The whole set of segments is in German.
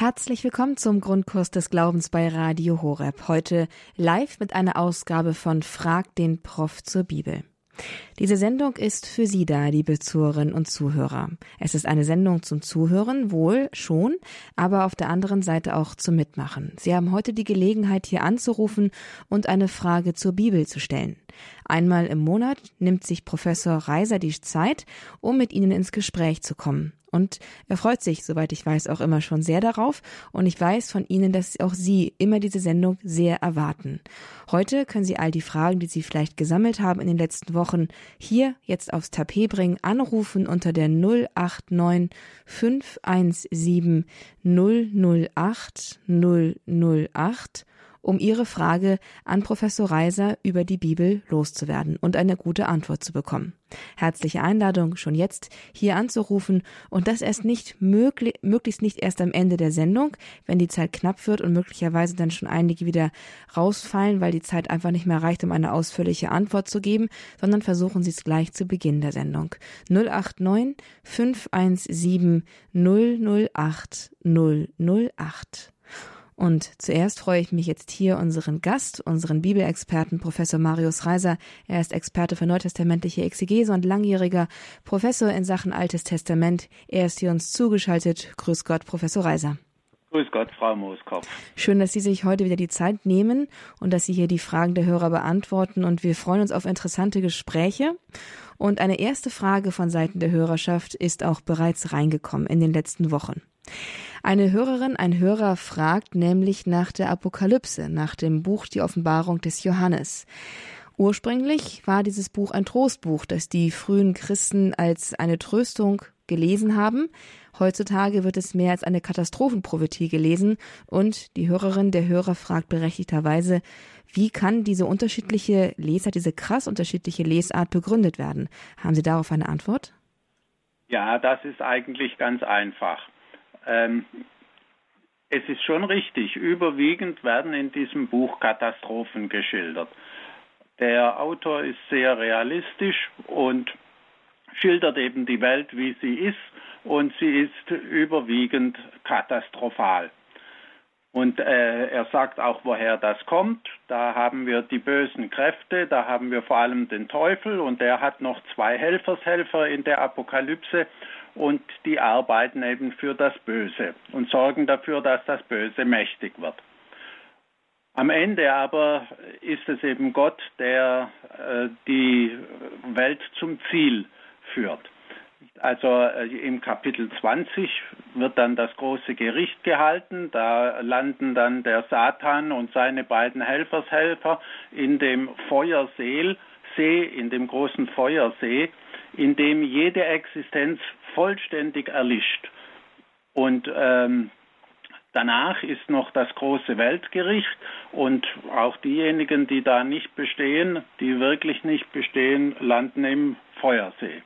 Herzlich willkommen zum Grundkurs des Glaubens bei Radio Horeb. Heute live mit einer Ausgabe von Frag den Prof zur Bibel. Diese Sendung ist für Sie da, liebe Zuhörerinnen und Zuhörer. Es ist eine Sendung zum Zuhören, wohl schon, aber auf der anderen Seite auch zum Mitmachen. Sie haben heute die Gelegenheit, hier anzurufen und eine Frage zur Bibel zu stellen. Einmal im Monat nimmt sich Professor Reiser die Zeit, um mit Ihnen ins Gespräch zu kommen. Und er freut sich, soweit ich weiß, auch immer schon sehr darauf. Und ich weiß von Ihnen, dass auch Sie immer diese Sendung sehr erwarten. Heute können Sie all die Fragen, die Sie vielleicht gesammelt haben in den letzten Wochen, hier jetzt aufs Tapet bringen, anrufen unter der 089 517 008 008 um Ihre Frage an Professor Reiser über die Bibel loszuwerden und eine gute Antwort zu bekommen. Herzliche Einladung, schon jetzt hier anzurufen und das erst nicht möglich, möglichst nicht erst am Ende der Sendung, wenn die Zeit knapp wird und möglicherweise dann schon einige wieder rausfallen, weil die Zeit einfach nicht mehr reicht, um eine ausführliche Antwort zu geben, sondern versuchen Sie es gleich zu Beginn der Sendung. 089 517 008 008. Und zuerst freue ich mich jetzt hier unseren Gast, unseren Bibelexperten Professor Marius Reiser. Er ist Experte für neutestamentliche Exegese und langjähriger Professor in Sachen Altes Testament. Er ist hier uns zugeschaltet. Grüß Gott, Professor Reiser. Grüß Gott, Frau Mooskopf. Schön, dass Sie sich heute wieder die Zeit nehmen und dass Sie hier die Fragen der Hörer beantworten. Und wir freuen uns auf interessante Gespräche. Und eine erste Frage von Seiten der Hörerschaft ist auch bereits reingekommen in den letzten Wochen. Eine Hörerin, ein Hörer fragt nämlich nach der Apokalypse, nach dem Buch Die Offenbarung des Johannes. Ursprünglich war dieses Buch ein Trostbuch, das die frühen Christen als eine Tröstung gelesen haben. Heutzutage wird es mehr als eine Katastrophenprophetie gelesen und die Hörerin, der Hörer fragt berechtigterweise, wie kann diese unterschiedliche Lesart, diese krass unterschiedliche Lesart begründet werden? Haben Sie darauf eine Antwort? Ja, das ist eigentlich ganz einfach. Ähm, es ist schon richtig, überwiegend werden in diesem Buch Katastrophen geschildert. Der Autor ist sehr realistisch und schildert eben die Welt, wie sie ist, und sie ist überwiegend katastrophal. Und äh, er sagt auch, woher das kommt. Da haben wir die bösen Kräfte, da haben wir vor allem den Teufel und der hat noch zwei Helfershelfer in der Apokalypse und die arbeiten eben für das Böse und sorgen dafür, dass das Böse mächtig wird. Am Ende aber ist es eben Gott, der äh, die Welt zum Ziel führt. Also äh, im Kapitel 20 wird dann das große Gericht gehalten. Da landen dann der Satan und seine beiden Helfershelfer in dem Feuersee, in dem großen Feuersee, in dem jede Existenz vollständig erlischt. Und ähm, danach ist noch das große Weltgericht und auch diejenigen, die da nicht bestehen, die wirklich nicht bestehen, landen im Feuersee.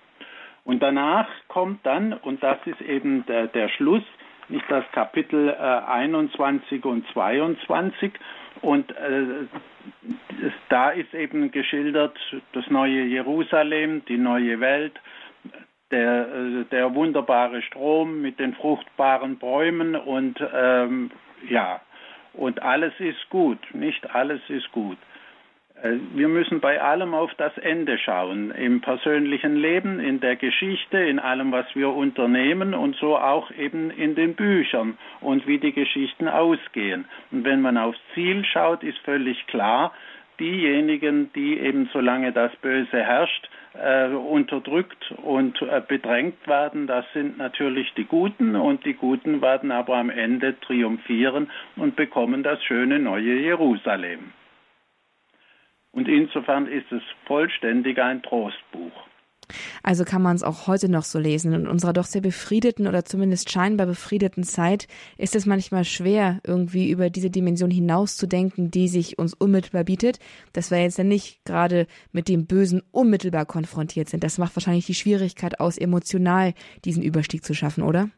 Und danach kommt dann, und das ist eben der, der Schluss, nicht das Kapitel äh, 21 und 22, und äh, da ist eben geschildert das neue Jerusalem, die neue Welt, der, äh, der wunderbare Strom mit den fruchtbaren Bäumen und ähm, ja, und alles ist gut, nicht alles ist gut. Äh, wir müssen bei allem auf das Ende schauen, im persönlichen Leben, in der Geschichte, in allem, was wir unternehmen und so auch eben in den Büchern und wie die Geschichten ausgehen. Und wenn man aufs Ziel schaut, ist völlig klar, diejenigen, die eben solange das Böse herrscht, äh, unterdrückt und äh, bedrängt werden, das sind natürlich die Guten und die Guten werden aber am Ende triumphieren und bekommen das schöne neue Jerusalem. Und insofern ist es vollständig ein Trostbuch. Also kann man es auch heute noch so lesen. In unserer doch sehr befriedeten oder zumindest scheinbar befriedeten Zeit ist es manchmal schwer, irgendwie über diese Dimension hinauszudenken, die sich uns unmittelbar bietet, dass wir jetzt ja nicht gerade mit dem Bösen unmittelbar konfrontiert sind. Das macht wahrscheinlich die Schwierigkeit aus, emotional diesen Überstieg zu schaffen, oder?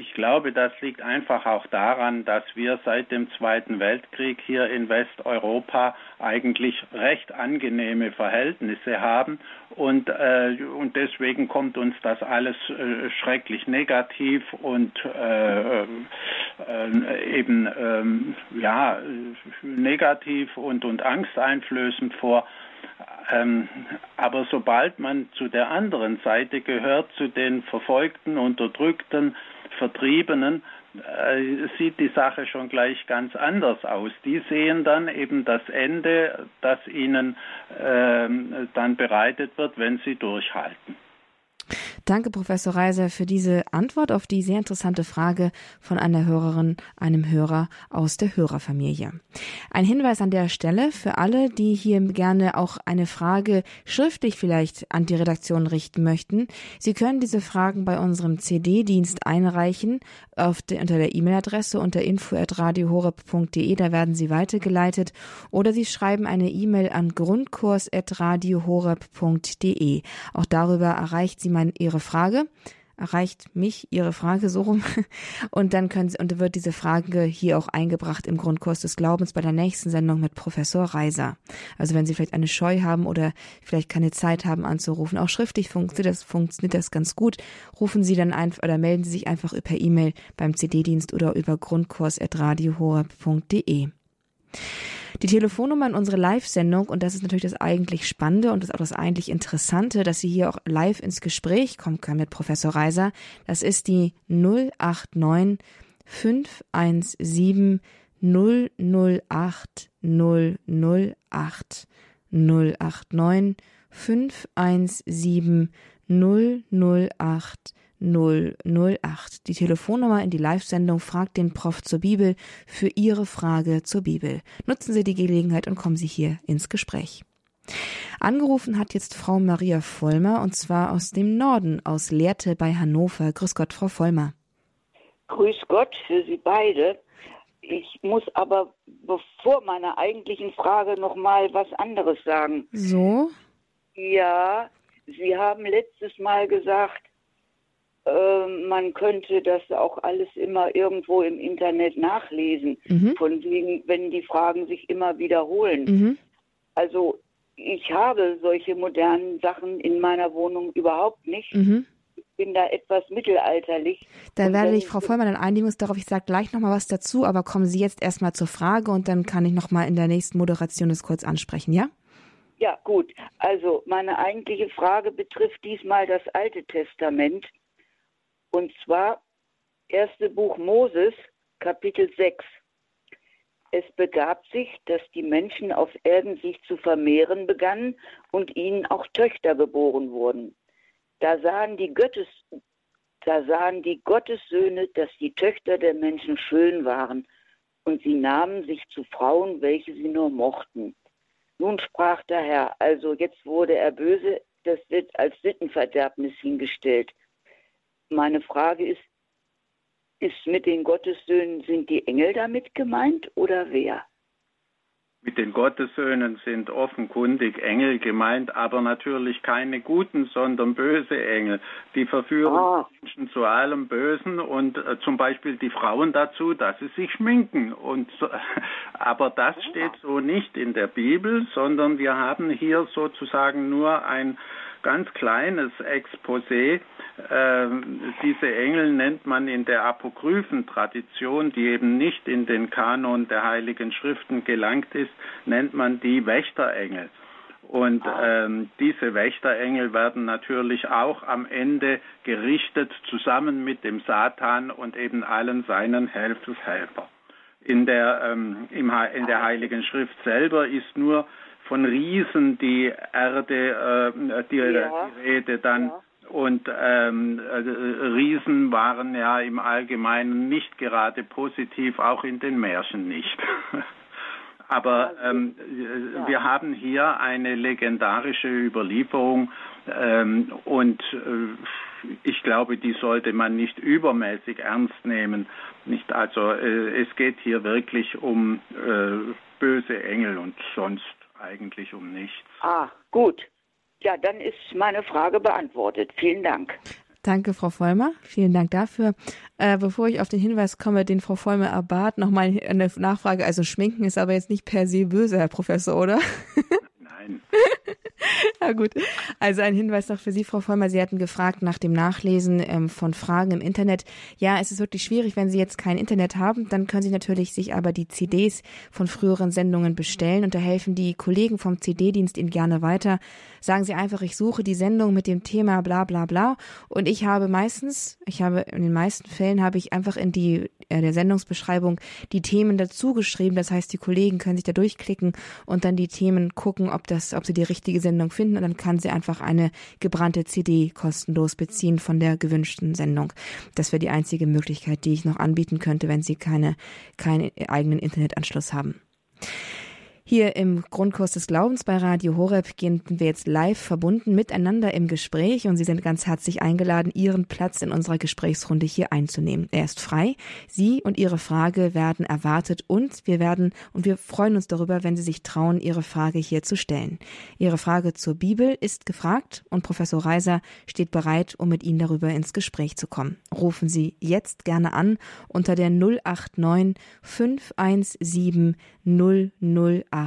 Ich glaube, das liegt einfach auch daran, dass wir seit dem Zweiten Weltkrieg hier in Westeuropa eigentlich recht angenehme Verhältnisse haben und, äh, und deswegen kommt uns das alles äh, schrecklich negativ und äh, äh eben ähm, ja negativ und, und angsteinflößend vor. Ähm, aber sobald man zu der anderen Seite gehört, zu den Verfolgten, Unterdrückten, Vertriebenen, äh, sieht die Sache schon gleich ganz anders aus. Die sehen dann eben das Ende, das ihnen äh, dann bereitet wird, wenn sie durchhalten. Danke, Professor Reiser, für diese Antwort auf die sehr interessante Frage von einer Hörerin, einem Hörer aus der Hörerfamilie. Ein Hinweis an der Stelle für alle, die hier gerne auch eine Frage schriftlich vielleicht an die Redaktion richten möchten. Sie können diese Fragen bei unserem CD-Dienst einreichen auf de, unter der E-Mail-Adresse unter info@radiohoreb.de. Da werden sie weitergeleitet oder Sie schreiben eine E-Mail an grundkurs@radiohoreb.de. Auch darüber erreicht Sie mein, Ihre Frage erreicht mich Ihre Frage so rum und dann können Sie, und wird diese Frage hier auch eingebracht im Grundkurs des Glaubens bei der nächsten Sendung mit Professor Reiser. Also wenn Sie vielleicht eine Scheu haben oder vielleicht keine Zeit haben anzurufen, auch schriftlich funktioniert das, funktioniert das ganz gut, rufen Sie dann einfach oder melden Sie sich einfach per E-Mail beim CD-Dienst oder über grundkurs.radiohoreb.de. Die Telefonnummer in unsere Live-Sendung, und das ist natürlich das eigentlich Spannende und das auch das eigentlich Interessante, dass Sie hier auch live ins Gespräch kommen können mit Professor Reiser, das ist die 089 517 008 008 089 517 008 008. Die Telefonnummer in die Live-Sendung Fragt den Prof zur Bibel für Ihre Frage zur Bibel. Nutzen Sie die Gelegenheit und kommen Sie hier ins Gespräch. Angerufen hat jetzt Frau Maria Vollmer und zwar aus dem Norden, aus Lehrte bei Hannover. Grüß Gott, Frau Vollmer. Grüß Gott für Sie beide. Ich muss aber bevor meiner eigentlichen Frage noch mal was anderes sagen. So? Ja, Sie haben letztes Mal gesagt, man könnte das auch alles immer irgendwo im Internet nachlesen, mhm. von wegen, wenn die Fragen sich immer wiederholen. Mhm. Also ich habe solche modernen Sachen in meiner Wohnung überhaupt nicht. Mhm. Ich bin da etwas mittelalterlich. Dann werde ich Frau Vollmann dann einigen uns darauf, ich sage gleich nochmal was dazu, aber kommen Sie jetzt erstmal zur Frage und dann kann ich nochmal in der nächsten Moderation das kurz ansprechen, ja? Ja, gut. Also meine eigentliche Frage betrifft diesmal das Alte Testament. Und zwar erste Buch Moses, Kapitel 6. Es begab sich, dass die Menschen auf Erden sich zu vermehren begannen und ihnen auch Töchter geboren wurden. Da sahen die Gottes, da sahen die Gottessöhne, dass die Töchter der Menschen schön waren, und sie nahmen sich zu Frauen, welche sie nur mochten. Nun sprach der Herr, also jetzt wurde er böse, das wird als Sittenverderbnis hingestellt. Meine Frage ist, ist mit den Gottessöhnen, sind die Engel damit gemeint oder wer? Mit den Gottessöhnen sind offenkundig Engel gemeint, aber natürlich keine guten, sondern böse Engel. Die verführen ah. Menschen zu allem Bösen und äh, zum Beispiel die Frauen dazu, dass sie sich schminken. Und so, aber das ah. steht so nicht in der Bibel, sondern wir haben hier sozusagen nur ein ganz kleines Exposé. Ähm, diese Engel nennt man in der apokryphen Tradition, die eben nicht in den Kanon der Heiligen Schriften gelangt ist, nennt man die Wächterengel. Und ähm, diese Wächterengel werden natürlich auch am Ende gerichtet zusammen mit dem Satan und eben allen seinen Helfershelfer. In der, ähm, im, in der Heiligen Schrift selber ist nur von Riesen die Erde, äh, die, ja. die, Rede dann. Ja. Und ähm, äh, Riesen waren ja im Allgemeinen nicht gerade positiv, auch in den Märchen nicht. Aber ähm, ja. wir haben hier eine legendarische Überlieferung ähm, und äh, ich glaube, die sollte man nicht übermäßig ernst nehmen. Nicht also, äh, es geht hier wirklich um äh, böse Engel und sonst eigentlich um nichts. Ah, gut. Ja, dann ist meine Frage beantwortet. Vielen Dank. Danke, Frau Vollmer. Vielen Dank dafür. Äh, bevor ich auf den Hinweis komme, den Frau Vollmer erbat, nochmal eine Nachfrage. Also Schminken ist aber jetzt nicht per se böse, Herr Professor, oder? Nein. Ja gut. Also ein Hinweis noch für Sie, Frau Vollmer. Sie hatten gefragt nach dem Nachlesen ähm, von Fragen im Internet. Ja, es ist wirklich schwierig, wenn Sie jetzt kein Internet haben. Dann können Sie natürlich sich aber die CDs von früheren Sendungen bestellen und da helfen die Kollegen vom CD-Dienst Ihnen gerne weiter. Sagen Sie einfach, ich suche die Sendung mit dem Thema bla bla bla und ich habe meistens, ich habe in den meisten Fällen habe ich einfach in die äh, der Sendungsbeschreibung die Themen dazu geschrieben. Das heißt, die Kollegen können sich da durchklicken und dann die Themen gucken, ob das, ob sie die richtige Sendung finden und dann kann sie einfach eine gebrannte CD kostenlos beziehen von der gewünschten Sendung. Das wäre die einzige Möglichkeit, die ich noch anbieten könnte, wenn Sie keine, keinen eigenen Internetanschluss haben. Hier im Grundkurs des Glaubens bei Radio Horeb gehen wir jetzt live verbunden miteinander im Gespräch und Sie sind ganz herzlich eingeladen, Ihren Platz in unserer Gesprächsrunde hier einzunehmen. Er ist frei. Sie und Ihre Frage werden erwartet und wir werden und wir freuen uns darüber, wenn Sie sich trauen, Ihre Frage hier zu stellen. Ihre Frage zur Bibel ist gefragt und Professor Reiser steht bereit, um mit Ihnen darüber ins Gespräch zu kommen. Rufen Sie jetzt gerne an unter der 089 517 008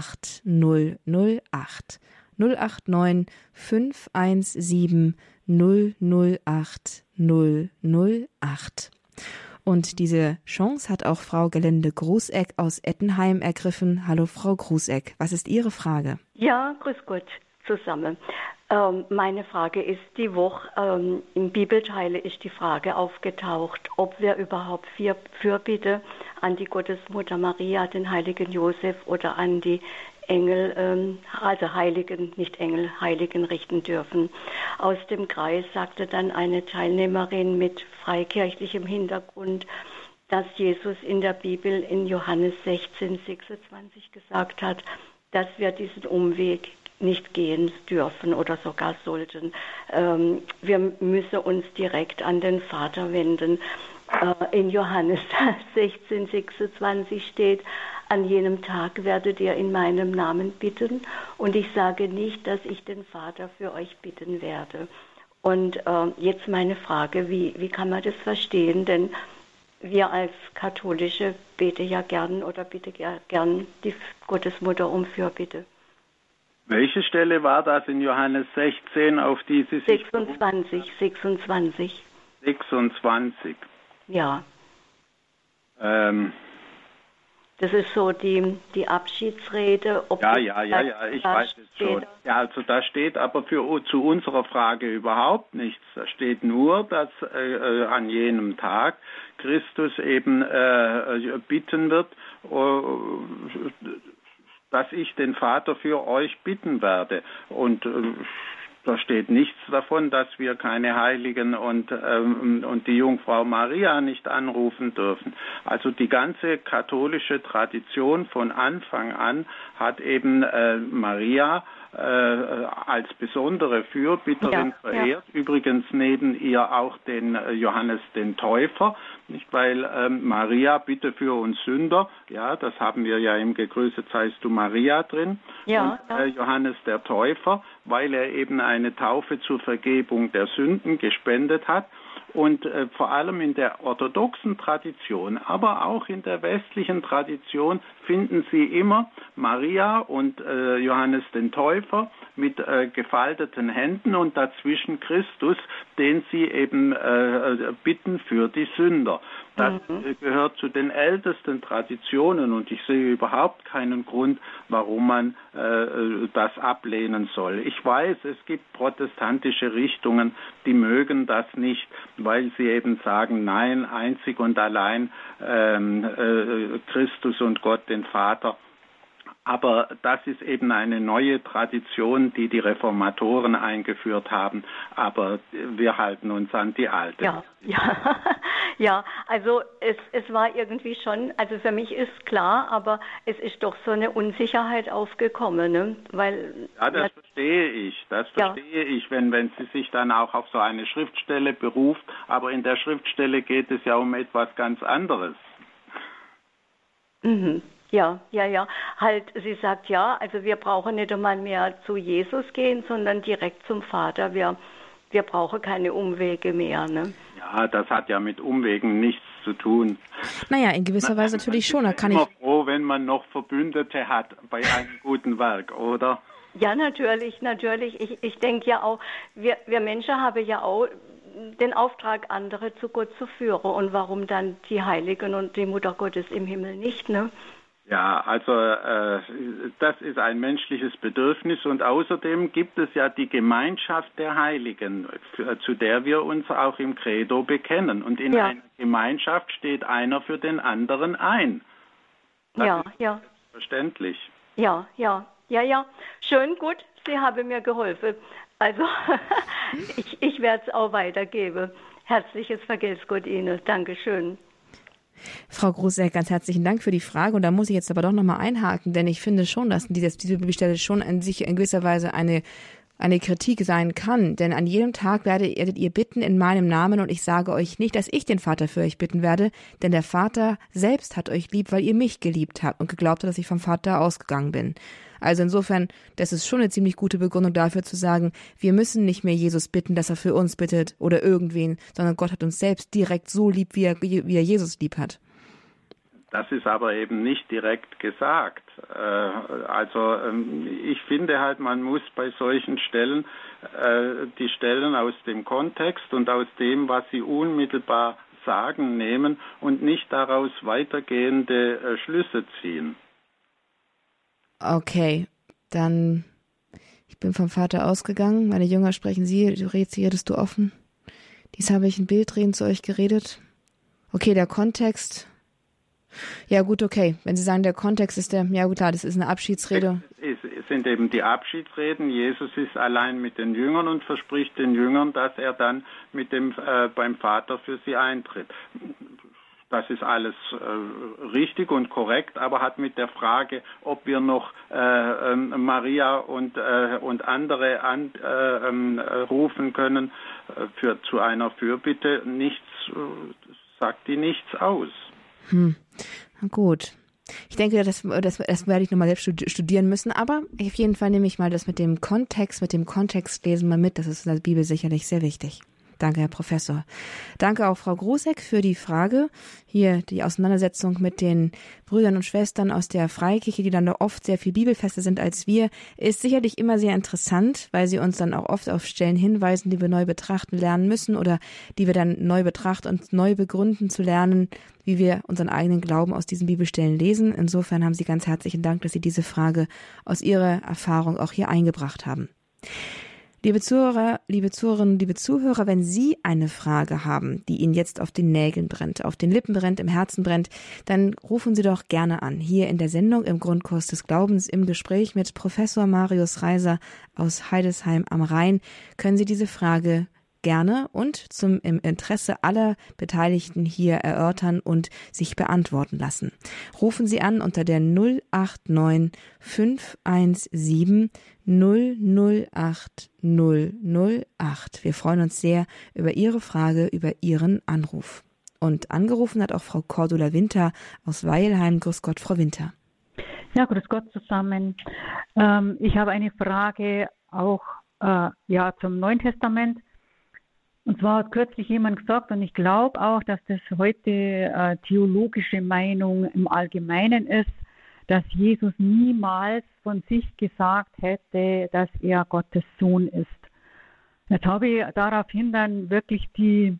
008 089 517 008 008. Und diese Chance hat auch Frau Gelände Grußeck aus Ettenheim ergriffen. Hallo Frau Grußeck, was ist Ihre Frage? Ja, grüß Gott zusammen. Ähm, meine Frage ist, die Woche ähm, im Bibelteile ist die Frage aufgetaucht, ob wir überhaupt vier Fürbitte an die Gottesmutter Maria, den heiligen Josef oder an die Engel, ähm, also Heiligen, nicht Engel, Heiligen richten dürfen. Aus dem Kreis sagte dann eine Teilnehmerin mit freikirchlichem Hintergrund, dass Jesus in der Bibel in Johannes 16, 26 gesagt hat, dass wir diesen Umweg nicht gehen dürfen oder sogar sollten. Ähm, wir müssen uns direkt an den Vater wenden. Äh, in Johannes 16, 26 steht, an jenem Tag werdet ihr in meinem Namen bitten und ich sage nicht, dass ich den Vater für euch bitten werde. Und äh, jetzt meine Frage, wie, wie kann man das verstehen? Denn wir als Katholische beten ja gern oder bitte gern die Gottesmutter um Fürbitte. Welche Stelle war das in Johannes 16, auf die Sie sich 26, 26. 26. Ja. Ähm. Das ist so die, die Abschiedsrede. ja, ja, ja, ja, ich weiß es schon. Ja, also da steht aber für zu unserer Frage überhaupt nichts. Da steht nur, dass äh, äh an jenem Tag Christus eben äh, bitten wird, dass ich den Vater für euch bitten werde. Und äh, da steht nichts davon, dass wir keine Heiligen und, ähm, und die Jungfrau Maria nicht anrufen dürfen. Also die ganze katholische Tradition von Anfang an hat eben äh, Maria äh, als besondere Fürbitterin ja, verehrt. Ja. Übrigens neben ihr auch den äh, Johannes den Täufer, nicht weil ähm, Maria bitte für uns Sünder, ja, das haben wir ja im Gegrüßet seist du Maria drin. Ja, und äh, Johannes der Täufer, weil er eben eine Taufe zur Vergebung der Sünden gespendet hat. Und äh, vor allem in der orthodoxen Tradition, aber auch in der westlichen Tradition finden Sie immer Maria und äh, Johannes den Täufer mit äh, gefalteten Händen und dazwischen Christus, den sie eben äh, bitten für die Sünder. Das mhm. gehört zu den ältesten Traditionen und ich sehe überhaupt keinen Grund, warum man äh, das ablehnen soll. Ich weiß, es gibt protestantische Richtungen, die mögen das nicht, weil sie eben sagen, nein, einzig und allein ähm, äh, Christus und Gott, den Vater, aber das ist eben eine neue Tradition, die die Reformatoren eingeführt haben. Aber wir halten uns an die alte. Ja, ja, ja. Also es, es war irgendwie schon, also für mich ist klar, aber es ist doch so eine Unsicherheit aufgekommen, ne? weil. Ja, das ja, verstehe ich. Das verstehe ja. ich, wenn, wenn sie sich dann auch auf so eine Schriftstelle beruft. Aber in der Schriftstelle geht es ja um etwas ganz anderes. Mhm. Ja, ja, ja. Halt, sie sagt ja, also wir brauchen nicht einmal mehr zu Jesus gehen, sondern direkt zum Vater. Wir, wir brauchen keine Umwege mehr. Ne? Ja, das hat ja mit Umwegen nichts zu tun. Naja, in gewisser Weise natürlich schon. Da kann immer ich froh, wenn man noch Verbündete hat bei einem guten Werk, oder? Ja, natürlich, natürlich. Ich, ich denke ja auch, wir, wir Menschen haben ja auch den Auftrag, andere zu Gott zu führen. Und warum dann die Heiligen und die Mutter Gottes im Himmel nicht, ne? Ja, also äh, das ist ein menschliches Bedürfnis und außerdem gibt es ja die Gemeinschaft der Heiligen, zu der wir uns auch im Credo bekennen. Und in ja. einer Gemeinschaft steht einer für den anderen ein. Das ja, ja. Verständlich. Ja, ja, ja, ja. Schön, gut. Sie haben mir geholfen. Also ich, ich werde es auch weitergeben. Herzliches Vergelt's Gott Ihnen. Dankeschön. Frau Gruseck, ganz herzlichen Dank für die Frage. Und da muss ich jetzt aber doch nochmal einhaken, denn ich finde schon, dass diese, Bibelstelle schon an sich in gewisser Weise eine eine Kritik sein kann, denn an jedem Tag werdet ihr bitten in meinem Namen und ich sage euch nicht, dass ich den Vater für euch bitten werde, denn der Vater selbst hat euch lieb, weil ihr mich geliebt habt und geglaubt habt, dass ich vom Vater ausgegangen bin. Also insofern, das ist schon eine ziemlich gute Begründung dafür zu sagen, wir müssen nicht mehr Jesus bitten, dass er für uns bittet oder irgendwen, sondern Gott hat uns selbst direkt so lieb, wie er, wie er Jesus lieb hat. Das ist aber eben nicht direkt gesagt. Äh, also ähm, ich finde halt, man muss bei solchen Stellen äh, die Stellen aus dem Kontext und aus dem, was sie unmittelbar sagen, nehmen und nicht daraus weitergehende äh, Schlüsse ziehen. Okay, dann ich bin vom Vater ausgegangen. Meine Jünger sprechen sie, du redest, redest du offen. Dies habe ich in Bildreden zu euch geredet. Okay, der Kontext ja gut, okay. Wenn Sie sagen, der Kontext ist der, ja gut, klar, das ist eine Abschiedsrede. Es, sind eben die Abschiedsreden. Jesus ist allein mit den Jüngern und verspricht den Jüngern, dass er dann mit dem äh, beim Vater für sie eintritt. Das ist alles äh, richtig und korrekt, aber hat mit der Frage, ob wir noch äh, ähm, Maria und, äh, und andere anrufen äh, ähm, können äh, für, zu einer Fürbitte, nichts, sagt die nichts aus. Hm. Gut. Ich denke, das, das, das werde ich nochmal selbst studieren müssen, aber auf jeden Fall nehme ich mal das mit dem Kontext, mit dem Kontextlesen mal mit. Das ist in der Bibel sicherlich sehr wichtig. Danke, Herr Professor. Danke auch Frau Grosek für die Frage. Hier die Auseinandersetzung mit den Brüdern und Schwestern aus der Freikirche, die dann doch oft sehr viel bibelfester sind als wir, ist sicherlich immer sehr interessant, weil sie uns dann auch oft auf Stellen hinweisen, die wir neu betrachten lernen müssen oder die wir dann neu betrachten und neu begründen zu lernen, wie wir unseren eigenen Glauben aus diesen Bibelstellen lesen. Insofern haben Sie ganz herzlichen Dank, dass Sie diese Frage aus Ihrer Erfahrung auch hier eingebracht haben. Liebe Zuhörer, liebe Zuhörerinnen, liebe Zuhörer, wenn Sie eine Frage haben, die Ihnen jetzt auf den Nägeln brennt, auf den Lippen brennt, im Herzen brennt, dann rufen Sie doch gerne an. Hier in der Sendung im Grundkurs des Glaubens im Gespräch mit Professor Marius Reiser aus Heidesheim am Rhein können Sie diese Frage gerne und zum im Interesse aller Beteiligten hier erörtern und sich beantworten lassen. Rufen Sie an unter der 089 517 008 008. Wir freuen uns sehr über Ihre Frage, über Ihren Anruf. Und angerufen hat auch Frau Cordula Winter aus Weilheim. Grüß Gott, Frau Winter. Ja, grüß Gott zusammen. Ähm, ich habe eine Frage auch äh, ja, zum Neuen Testament. Und zwar hat kürzlich jemand gesagt, und ich glaube auch, dass das heute äh, theologische Meinung im Allgemeinen ist, dass Jesus niemals von sich gesagt hätte, dass er Gottes Sohn ist. Jetzt habe ich daraufhin dann wirklich die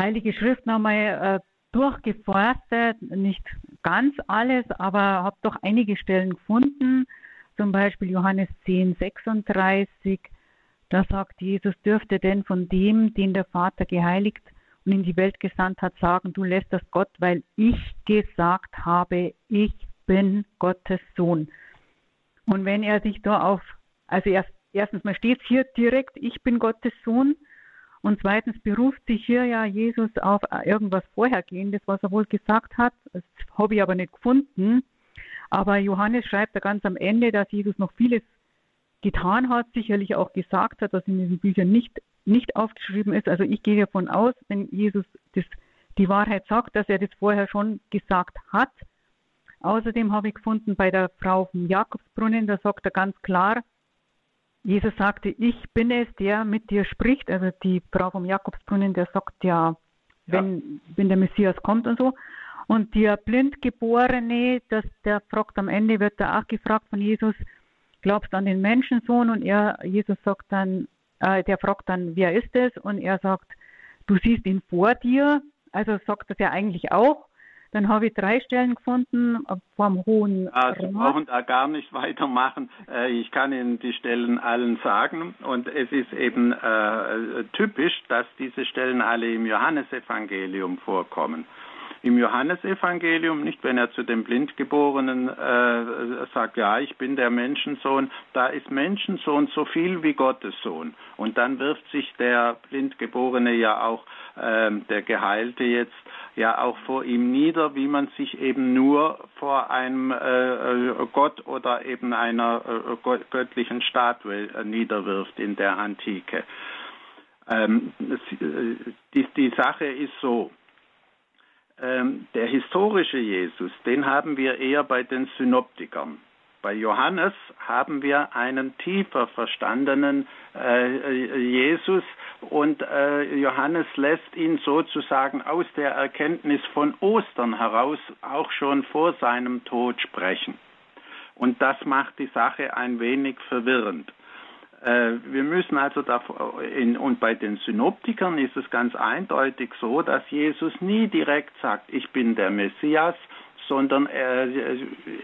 Heilige Schrift nochmal äh, durchgeforstet, nicht ganz alles, aber habe doch einige Stellen gefunden, zum Beispiel Johannes 10, 36, da sagt Jesus, dürfte denn von dem, den der Vater geheiligt und in die Welt gesandt hat, sagen, du lässt das Gott, weil ich gesagt habe, ich bin Gottes Sohn. Und wenn er sich da auf, also erst, erstens mal steht hier direkt, ich bin Gottes Sohn. Und zweitens beruft sich hier ja Jesus auf irgendwas Vorhergehendes, was er wohl gesagt hat. Das habe ich aber nicht gefunden. Aber Johannes schreibt da ganz am Ende, dass Jesus noch vieles getan hat, sicherlich auch gesagt hat, was in diesen Büchern nicht, nicht aufgeschrieben ist. Also ich gehe davon aus, wenn Jesus das, die Wahrheit sagt, dass er das vorher schon gesagt hat. Außerdem habe ich gefunden bei der Frau vom Jakobsbrunnen, da sagt er ganz klar, Jesus sagte, ich bin es, der mit dir spricht. Also die Frau vom Jakobsbrunnen, der sagt ja, wenn, ja. wenn der Messias kommt und so. Und der Blindgeborene, das, der fragt am Ende, wird er auch gefragt von Jesus, glaubst an den Menschensohn? Und er, Jesus sagt dann, äh, der fragt dann, wer ist es? Und er sagt, du siehst ihn vor dir. Also sagt das ja eigentlich auch. Dann habe ich drei Stellen gefunden vom Hohen Rat. Sie brauchen da gar nicht weitermachen. Äh, ich kann Ihnen die Stellen allen sagen. Und es ist eben äh, typisch, dass diese Stellen alle im Johannesevangelium vorkommen im Johannesevangelium, nicht wenn er zu dem Blindgeborenen äh, sagt, ja, ich bin der Menschensohn, da ist Menschensohn so viel wie Gottes Sohn. Und dann wirft sich der Blindgeborene ja auch, äh, der Geheilte jetzt, ja auch vor ihm nieder, wie man sich eben nur vor einem äh, Gott oder eben einer äh, göttlichen Statue äh, niederwirft in der Antike. Ähm, die, die Sache ist so, ähm, der historische Jesus, den haben wir eher bei den Synoptikern. Bei Johannes haben wir einen tiefer verstandenen äh, Jesus und äh, Johannes lässt ihn sozusagen aus der Erkenntnis von Ostern heraus auch schon vor seinem Tod sprechen. Und das macht die Sache ein wenig verwirrend. Äh, wir müssen also in, und bei den Synoptikern ist es ganz eindeutig so, dass Jesus nie direkt sagt, ich bin der Messias, sondern er,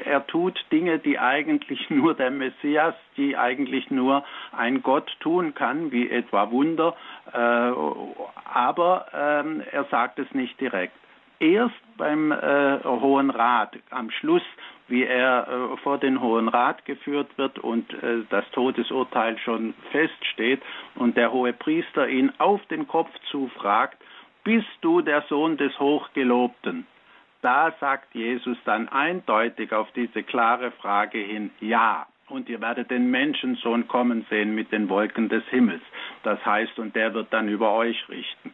er tut Dinge, die eigentlich nur der Messias, die eigentlich nur ein Gott tun kann, wie etwa Wunder, äh, aber äh, er sagt es nicht direkt. Erst beim äh, Hohen Rat, am Schluss wie er äh, vor den Hohen Rat geführt wird und äh, das Todesurteil schon feststeht und der hohe Priester ihn auf den Kopf zufragt, bist du der Sohn des Hochgelobten? Da sagt Jesus dann eindeutig auf diese klare Frage hin, ja. Und ihr werdet den Menschensohn kommen sehen mit den Wolken des Himmels. Das heißt, und der wird dann über euch richten.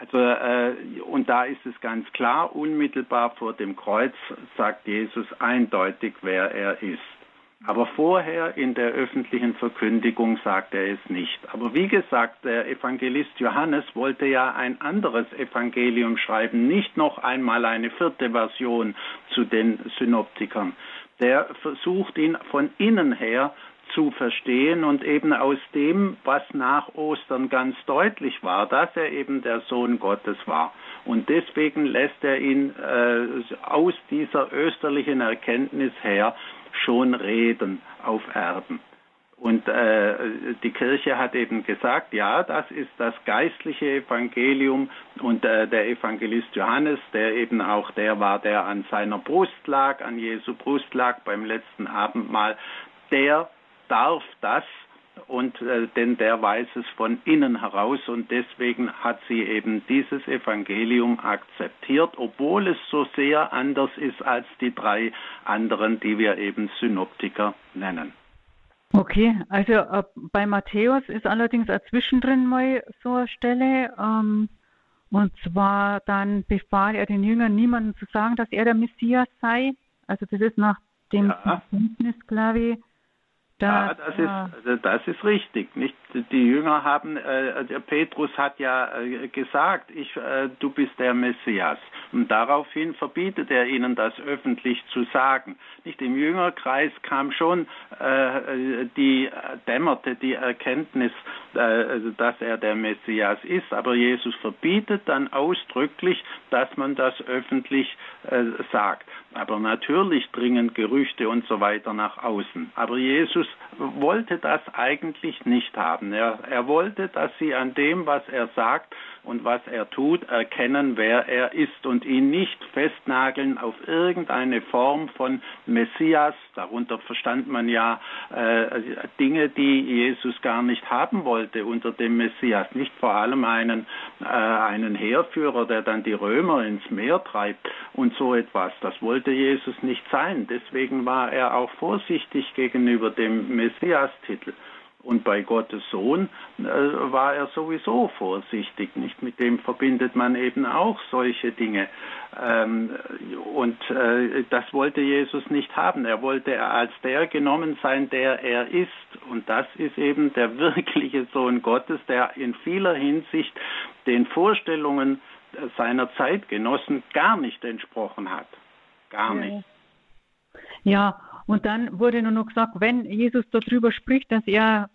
Also, äh, und da ist es ganz klar, unmittelbar vor dem Kreuz sagt Jesus eindeutig, wer er ist. Aber vorher in der öffentlichen Verkündigung sagt er es nicht. Aber wie gesagt, der Evangelist Johannes wollte ja ein anderes Evangelium schreiben, nicht noch einmal eine vierte Version zu den Synoptikern. Der versucht ihn von innen her zu verstehen und eben aus dem, was nach Ostern ganz deutlich war, dass er eben der Sohn Gottes war. Und deswegen lässt er ihn äh, aus dieser österlichen Erkenntnis her schon reden auf Erden. Und äh, die Kirche hat eben gesagt, ja, das ist das geistliche Evangelium und äh, der Evangelist Johannes, der eben auch der war, der an seiner Brust lag, an Jesu Brust lag beim letzten Abendmahl, der darf das und äh, denn der weiß es von innen heraus und deswegen hat sie eben dieses Evangelium akzeptiert, obwohl es so sehr anders ist als die drei anderen, die wir eben Synoptiker nennen. Okay, also äh, bei Matthäus ist allerdings auch zwischendrin mal so eine Stelle, ähm, und zwar dann befahl er den Jüngern niemandem zu sagen, dass er der Messias sei. Also das ist nach dem ja. Verständnis, glaube ich, ja, das ist, also das ist richtig. Nicht? Die Jünger haben, äh, der Petrus hat ja äh, gesagt, ich, äh, du bist der Messias. Und daraufhin verbietet er ihnen, das öffentlich zu sagen. Nicht im Jüngerkreis kam schon äh, die dämmerte die Erkenntnis, äh, dass er der Messias ist. Aber Jesus verbietet dann ausdrücklich, dass man das öffentlich äh, sagt. Aber natürlich dringen Gerüchte und so weiter nach außen. Aber Jesus wollte das eigentlich nicht haben. Er, er wollte, dass sie an dem, was er sagt und was er tut, erkennen, wer er ist und ihn nicht festnageln auf irgendeine Form von Messias. Darunter verstand man ja äh, Dinge, die Jesus gar nicht haben wollte unter dem Messias. Nicht vor allem einen, äh, einen Heerführer, der dann die Römer ins Meer treibt und so etwas. Das wollte Jesus nicht sein. Deswegen war er auch vorsichtig gegenüber dem Messias-Titel. Und bei Gottes Sohn äh, war er sowieso vorsichtig, nicht? Mit dem verbindet man eben auch solche Dinge. Ähm, und äh, das wollte Jesus nicht haben. Er wollte als der genommen sein, der er ist. Und das ist eben der wirkliche Sohn Gottes, der in vieler Hinsicht den Vorstellungen seiner Zeitgenossen gar nicht entsprochen hat. Gar nicht. Ja, und dann wurde nur noch gesagt, wenn Jesus darüber spricht, dass er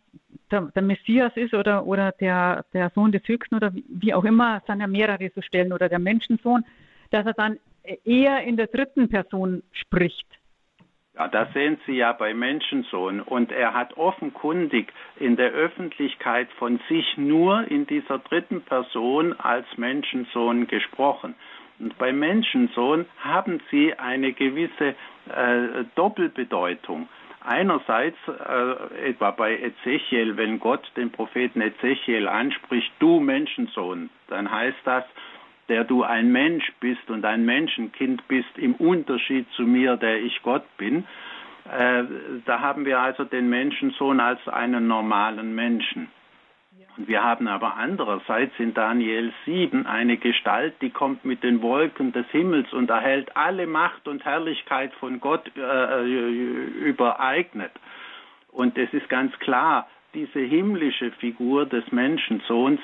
der, der Messias ist oder, oder der, der Sohn des Höchsten oder wie, auch immer, es sind ja mehrere so Stellen oder der Menschensohn, dass er dann eher in der dritten Person spricht. Ja, das sehen Sie ja bei Menschensohn. Und er hat offenkundig in der Öffentlichkeit von sich nur in dieser dritten Person als Menschensohn gesprochen. Und bei Menschensohn haben sie eine gewisse äh, Doppelbedeutung. Einerseits, äh, etwa bei Ezechiel, wenn Gott den Propheten Ezechiel anspricht, du Menschensohn, dann heißt das, der du ein Mensch bist und ein Menschenkind bist, im Unterschied zu mir, der ich Gott bin. Äh, da haben wir also den Menschensohn als einen normalen Menschen. Wir haben aber andererseits in Daniel 7 eine Gestalt, die kommt mit den Wolken des Himmels und erhält alle Macht und Herrlichkeit von Gott äh, äh, übereignet. Und es ist ganz klar, diese himmlische Figur des Menschensohns,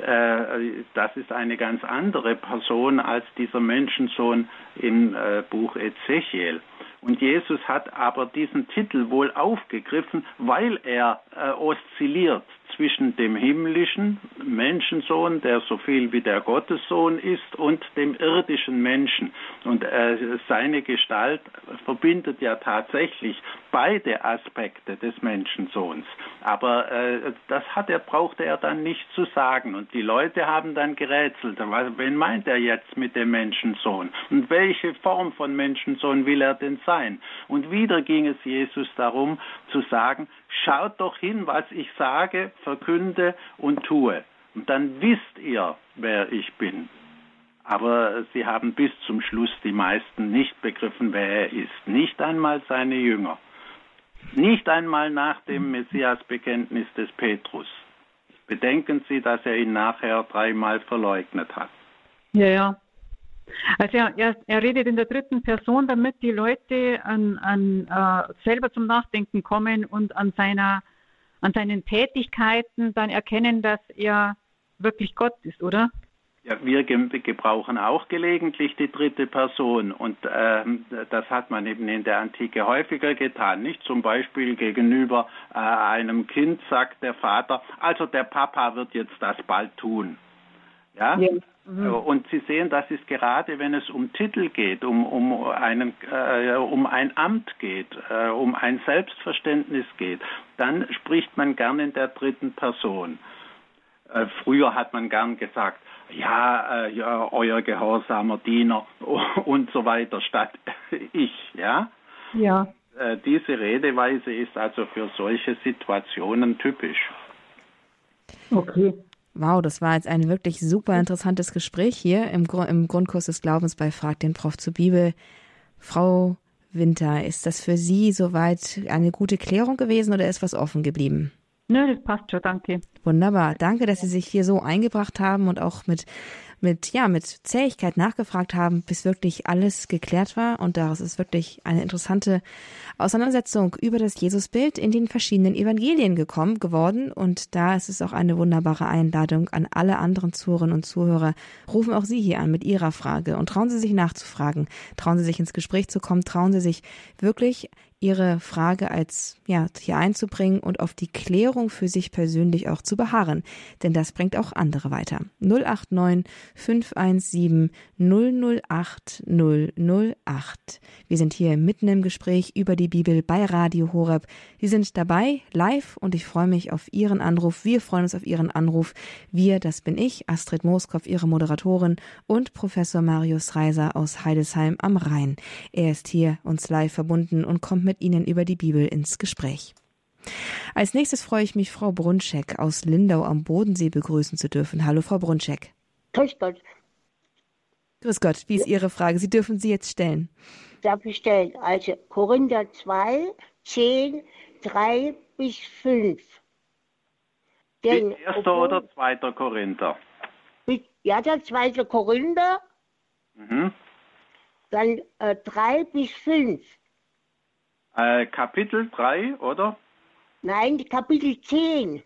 äh, das ist eine ganz andere Person als dieser Menschensohn im äh, Buch Ezechiel. Und Jesus hat aber diesen Titel wohl aufgegriffen, weil er äh, oszilliert zwischen dem himmlischen Menschensohn, der so viel wie der Gottessohn ist, und dem irdischen Menschen. Und äh, seine Gestalt verbindet ja tatsächlich beide Aspekte des Menschensohns. Aber äh, das hat er, brauchte er dann nicht zu sagen. Und die Leute haben dann gerätselt, wen meint er jetzt mit dem Menschensohn? Und welche Form von Menschensohn will er denn sein? Und wieder ging es Jesus darum zu sagen, schaut doch hin, was ich sage, verkünde und tue. Und dann wisst ihr, wer ich bin. Aber sie haben bis zum Schluss die meisten nicht begriffen, wer er ist. Nicht einmal seine Jünger. Nicht einmal nach dem Messiasbekenntnis des Petrus. Bedenken Sie, dass er ihn nachher dreimal verleugnet hat. Ja, ja. Also er, er, er, redet in der dritten Person, damit die Leute an, an äh, selber zum Nachdenken kommen und an seiner an seinen Tätigkeiten dann erkennen, dass er wirklich Gott ist, oder? Ja, wir gebrauchen auch gelegentlich die dritte Person und ähm, das hat man eben in der Antike häufiger getan. Nicht zum Beispiel gegenüber äh, einem Kind sagt der Vater, also der Papa wird jetzt das bald tun. Ja? ja. Mhm. Äh, und Sie sehen, das ist gerade, wenn es um Titel geht, um, um, einen, äh, um ein Amt geht, äh, um ein Selbstverständnis geht, dann spricht man gern in der dritten Person. Äh, früher hat man gern gesagt, ja, äh, ja, euer gehorsamer Diener und so weiter, statt ich, ja? Ja. Äh, diese Redeweise ist also für solche Situationen typisch. Okay. Wow, das war jetzt ein wirklich super interessantes Gespräch hier im, Gru im Grundkurs des Glaubens bei Frag den Prof zur Bibel. Frau Winter, ist das für Sie soweit eine gute Klärung gewesen oder ist was offen geblieben? Nö, das passt schon, danke. Wunderbar. Danke, dass Sie sich hier so eingebracht haben und auch mit mit, ja, mit Zähigkeit nachgefragt haben, bis wirklich alles geklärt war. Und daraus ist wirklich eine interessante Auseinandersetzung über das Jesusbild in den verschiedenen Evangelien gekommen, geworden. Und da ist es auch eine wunderbare Einladung an alle anderen Zuhörerinnen und Zuhörer. Rufen auch Sie hier an mit Ihrer Frage und trauen Sie sich nachzufragen. Trauen Sie sich ins Gespräch zu kommen. Trauen Sie sich wirklich ihre Frage als ja hier einzubringen und auf die Klärung für sich persönlich auch zu beharren, denn das bringt auch andere weiter. 089 517 008 008. Wir sind hier mitten im Gespräch über die Bibel bei Radio Horeb. Sie sind dabei live und ich freue mich auf Ihren Anruf. Wir freuen uns auf Ihren Anruf. Wir, das bin ich, Astrid Mooskopf, Ihre Moderatorin und Professor Marius Reiser aus Heidesheim am Rhein. Er ist hier uns live verbunden und kommt mit Ihnen über die Bibel ins Gespräch. Als nächstes freue ich mich, Frau Brunschek aus Lindau am Bodensee begrüßen zu dürfen. Hallo, Frau Brunschek. Grüß Gott. Grüß Gott, wie ist Ihre Frage? Sie dürfen sie jetzt stellen. Darf ich stellen? Also Korinther 2, 10, 3 bis 5. Denn, Erster obwohl- oder zweiter Korinther? Ja, der zweite Korinther, Mhm. dann äh, drei bis fünf. Äh, Kapitel 3, oder? Nein, Kapitel 10.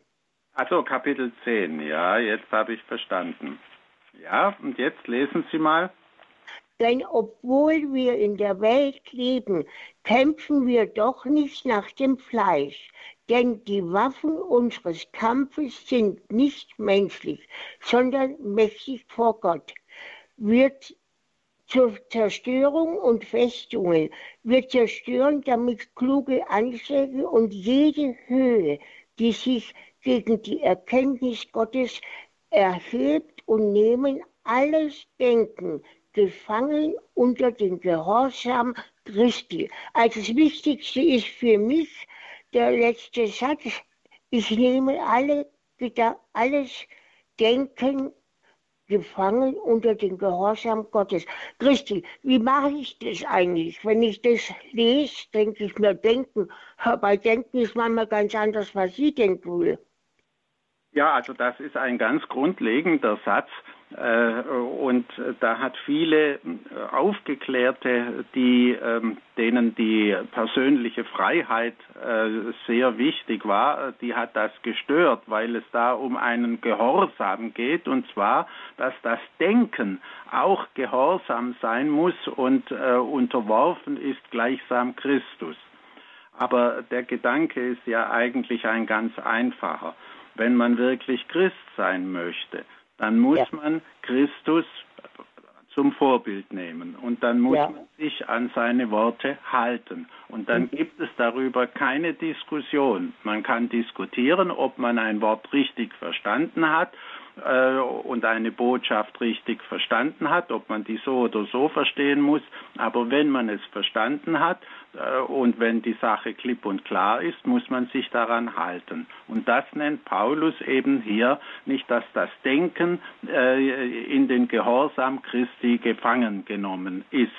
Also Kapitel 10, ja, jetzt habe ich verstanden. Ja, und jetzt lesen Sie mal. Denn obwohl wir in der Welt leben, kämpfen wir doch nicht nach dem Fleisch. Denn die Waffen unseres Kampfes sind nicht menschlich, sondern mächtig vor Gott. Wird zur Zerstörung und Festungen. Wir zerstören damit kluge Anschläge und jede Höhe, die sich gegen die Erkenntnis Gottes erhebt und nehmen alles Denken gefangen unter den Gehorsam Christi. Also das Wichtigste ist für mich der letzte Satz. Ich nehme alle, alles Denken gefangen unter den Gehorsam Gottes. Christi, wie mache ich das eigentlich? Wenn ich das lese, denke ich mir, denken. Aber denken ist manchmal ganz anders, was Sie denken will. Ja, also das ist ein ganz grundlegender Satz. Äh, und da hat viele äh, Aufgeklärte, die, ähm, denen die persönliche Freiheit äh, sehr wichtig war, die hat das gestört, weil es da um einen Gehorsam geht, und zwar, dass das Denken auch gehorsam sein muss und unterworfen ist gleichsam Christus. Aber der Gedanke ist ja eigentlich ein ganz einfacher. Wenn man wirklich Christ sein möchte, dann muss Ja. man Christus zum Vorbild nehmen und dann muss Ja. man sich an seine Worte halten. Und dann Mhm. gibt es darüber keine Diskussion. Man kann diskutieren, ob man ein Wort richtig verstanden hat äh, und eine Botschaft richtig verstanden hat, ob man die so oder so verstehen muss. Aber wenn man es verstanden hat äh, und wenn die Sache klipp und klar ist, muss man sich daran halten. Und das nennt Paulus eben hier nicht, dass das Denken äh, in den Gehorsam Christi gefangen genommen ist.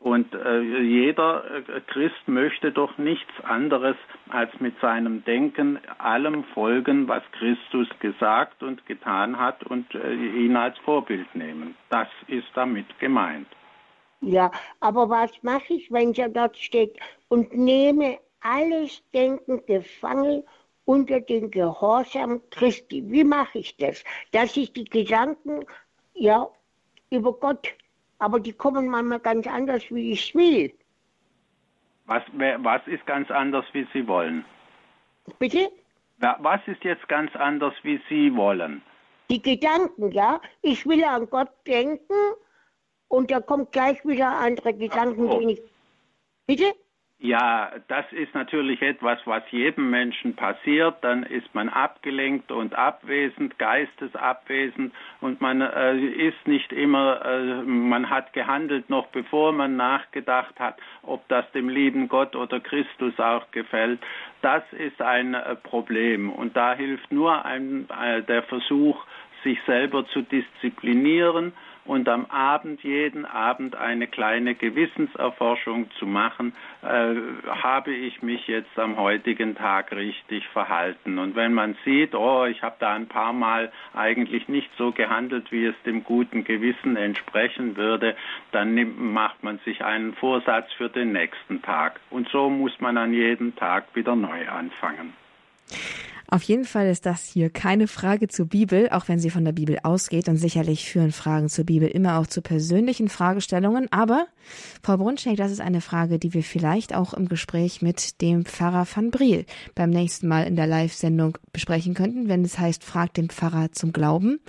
Und äh, jeder äh, Christ möchte doch nichts anderes als mit seinem Denken allem folgen, was Christus gesagt und getan hat und äh, ihn als Vorbild nehmen. Das ist damit gemeint. Ja, aber was mache ich, wenn ja dort steht, und nehme alles Denken gefangen unter den Gehorsam Christi? Wie mache ich das? Dass ich die Gedanken, ja, über Gott, aber die kommen manchmal ganz anders, wie ich will. Was, was ist ganz anders, wie Sie wollen? Bitte? Wa- Was ist jetzt ganz anders, wie Sie wollen? Die Gedanken, ja. Ich will an Gott denken und da kommt gleich wieder andere Gedanken, so. die ich. Bitte? Ja, das ist natürlich etwas, was jedem Menschen passiert. Dann ist man abgelenkt und abwesend, geistesabwesend und man äh, ist nicht immer, äh, man hat gehandelt noch bevor man nachgedacht hat, ob das dem lieben Gott oder Christus auch gefällt. Das ist ein äh, Problem und da hilft nur ein, äh, der Versuch, sich selber zu disziplinieren und am Abend, jeden Abend eine kleine Gewissenserforschung zu machen, äh, habe ich mich jetzt am heutigen Tag richtig verhalten. Und wenn man sieht, oh, ich habe da ein paar Mal eigentlich nicht so gehandelt, wie es dem guten Gewissen entsprechen würde, dann nimmt, macht man sich einen Vorsatz für den nächsten Tag. Und so muss man an jedem Tag wieder neu anfangen. Auf jeden Fall ist das hier keine Frage zur Bibel, auch wenn sie von der Bibel ausgeht. Und sicherlich führen Fragen zur Bibel immer auch zu persönlichen Fragestellungen. Aber, Frau Brunschek, das ist eine Frage, die wir vielleicht auch im Gespräch mit dem Pfarrer van Briel beim nächsten Mal in der Live-Sendung besprechen könnten, wenn es heißt, fragt den Pfarrer zum Glauben.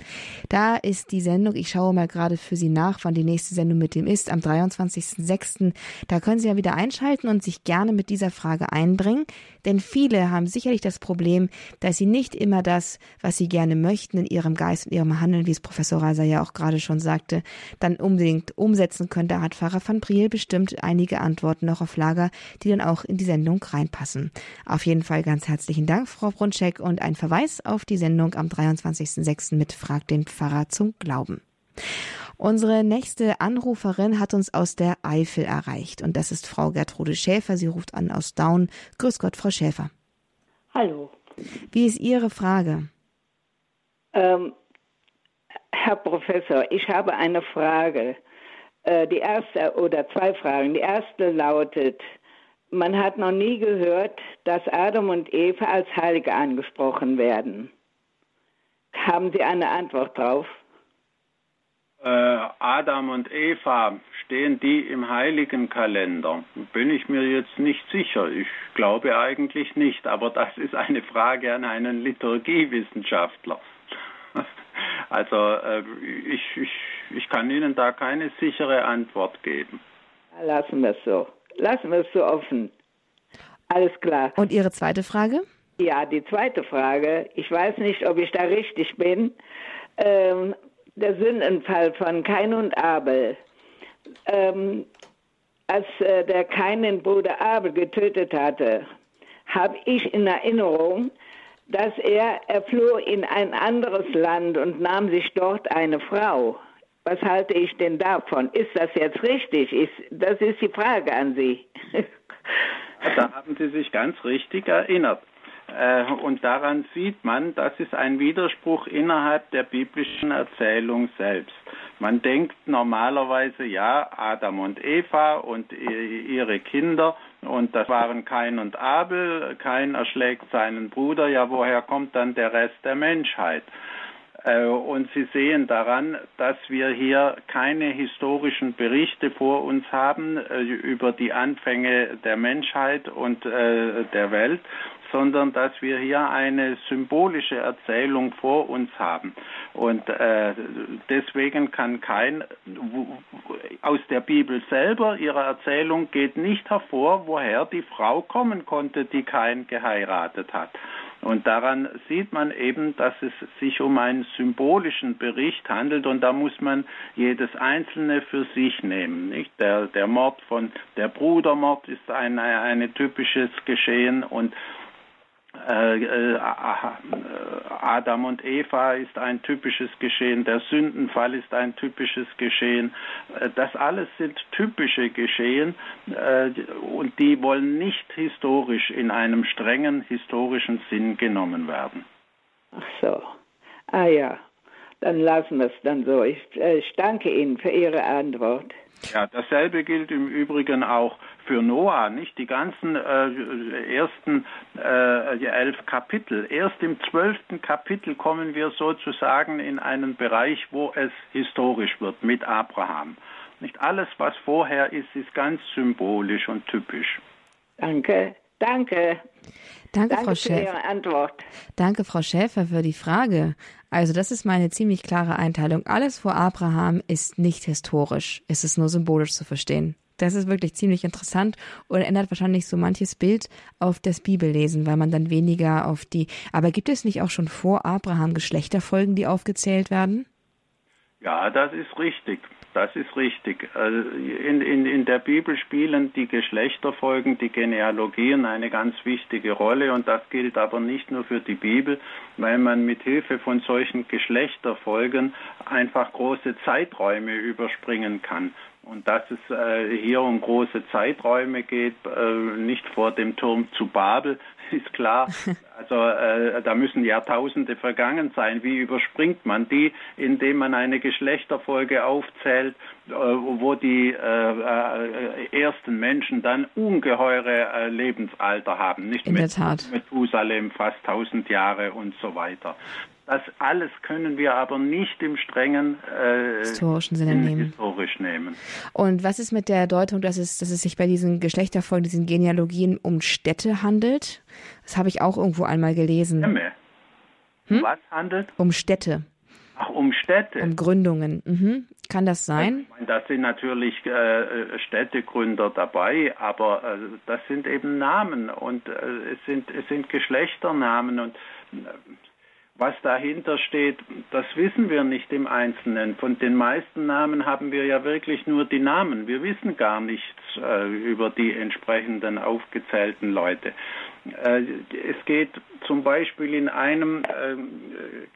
Da ist die Sendung, ich schaue mal gerade für Sie nach, wann die nächste Sendung mit dem ist, am 23.06. Da können Sie ja wieder einschalten und sich gerne mit dieser Frage einbringen. Denn viele haben sicherlich das Problem, dass sie nicht immer das, was sie gerne möchten in ihrem Geist und ihrem Handeln, wie es Professor Reiser ja auch gerade schon sagte, dann unbedingt umsetzen können. Da hat Pfarrer van Briel bestimmt einige Antworten noch auf Lager, die dann auch in die Sendung reinpassen. Auf jeden Fall ganz herzlichen Dank, Frau Brunschek, und ein Verweis auf die Sendung am 23.06. mit Frag den Pfarrer zum Glauben. Unsere nächste Anruferin hat uns aus der Eifel erreicht und das ist Frau Gertrude Schäfer. Sie ruft an aus Daun. Grüß Gott, Frau Schäfer. Hallo, Wie ist Ihre Frage? Ähm, Herr Professor, ich habe eine Frage. Äh, die erste oder zwei Fragen. Die erste lautet, man hat noch nie gehört, dass Adam und Eva als Heilige angesprochen werden. Haben Sie eine Antwort drauf? Äh, Adam und Eva, stehen die im heiligen Kalender? Bin ich mir jetzt nicht sicher. Ich glaube eigentlich nicht, aber das ist eine Frage an einen Liturgiewissenschaftler. Also äh, ich, ich, ich kann Ihnen da keine sichere Antwort geben. Lassen wir es so. Lassen wir es so offen. Alles klar. Und Ihre zweite Frage? Ja, die zweite Frage. Ich weiß nicht, ob ich da richtig bin. Ähm, der Sündenfall von Kain und Abel. Ähm, als äh, der Kain den Bruder Abel getötet hatte, habe ich in Erinnerung, dass er, er floh in ein anderes Land und nahm sich dort eine Frau. Was halte ich denn davon? Ist das jetzt richtig? Ist, das ist die Frage an Sie. da haben Sie sich ganz richtig erinnert. Äh, und daran sieht man, das ist ein Widerspruch innerhalb der biblischen Erzählung selbst. Man denkt normalerweise, ja, Adam und Eva und ihre Kinder, und das waren Kain und Abel. Kain erschlägt seinen Bruder, ja, woher kommt dann der Rest der Menschheit? Äh, und Sie sehen daran, dass wir hier keine historischen Berichte vor uns haben äh, über die Anfänge der Menschheit und der Welt, sondern dass wir hier eine symbolische Erzählung vor uns haben. Und äh, deswegen kann kein, aus der Bibel selber, ihrer Erzählung geht nicht hervor, woher die Frau kommen konnte, die kein geheiratet hat. Und daran sieht man eben, dass es sich um einen symbolischen Bericht handelt und da muss man jedes Einzelne für sich nehmen. Nicht? Der, der Mord von, der Brudermord ist ein, ein typisches Geschehen und Adam und Eva ist ein typisches Geschehen, der Sündenfall ist ein typisches Geschehen. Äh, das alles sind typische Geschehen und die wollen nicht historisch in einem strengen historischen Sinn genommen werden. Ach so. Ah ja, dann lassen wir es dann so. Ich, ich danke Ihnen für Ihre Antwort. Ja, dasselbe gilt im Übrigen auch für Noah, nicht? Die ganzen äh, ersten äh, elf Kapitel. Erst im zwölften Kapitel kommen wir sozusagen in einen Bereich, wo es historisch wird mit Abraham. Nicht alles, was vorher ist, ist ganz symbolisch und typisch. Danke, danke. Danke, Danke Frau Schäfer. Antwort. Danke, Frau Schäfer, für die Frage. Also das ist meine ziemlich klare Einteilung. Alles vor Abraham ist nicht historisch. Es ist nur symbolisch zu verstehen. Das ist wirklich ziemlich interessant und ändert wahrscheinlich so manches Bild auf das Bibellesen, weil man dann weniger auf die. Aber gibt es nicht auch schon vor Abraham Geschlechterfolgen, die aufgezählt werden? Ja, das ist richtig. Das ist richtig. Also in, in, in der Bibel spielen die Geschlechterfolgen, die Genealogien eine ganz wichtige Rolle und das gilt aber nicht nur für die Bibel, weil man mit Hilfe von solchen Geschlechterfolgen einfach große Zeiträume überspringen kann. Und dass es äh, hier um große Zeiträume geht, äh, nicht vor dem Turm zu Babel, ist klar. Also äh, da müssen Jahrtausende vergangen sein. Wie überspringt man die, indem man eine Geschlechterfolge aufzählt, äh, wo die äh, äh, ersten Menschen dann ungeheure äh, Lebensalter haben? Nicht In der Tat. Methusalem fast 1000 Jahre und so weiter. Das alles können wir aber nicht im strengen äh, historischen Sinne nehmen. Historisch nehmen. Und was ist mit der Deutung, dass es, dass es sich bei diesen Geschlechterfolgen, diesen Genealogien um Städte handelt? Das habe ich auch irgendwo einmal gelesen. Hm? Was handelt? Um Städte. Ach, um Städte. Um Gründungen. Mhm. Kann das sein? Ich meine, da sind natürlich äh, Städtegründer dabei, aber äh, das sind eben Namen und äh, es, sind, es sind Geschlechternamen und äh, was dahinter steht, das wissen wir nicht im Einzelnen. Von den meisten Namen haben wir ja wirklich nur die Namen. Wir wissen gar nichts äh, über die entsprechenden aufgezählten Leute. Äh, es geht zum Beispiel in einem äh,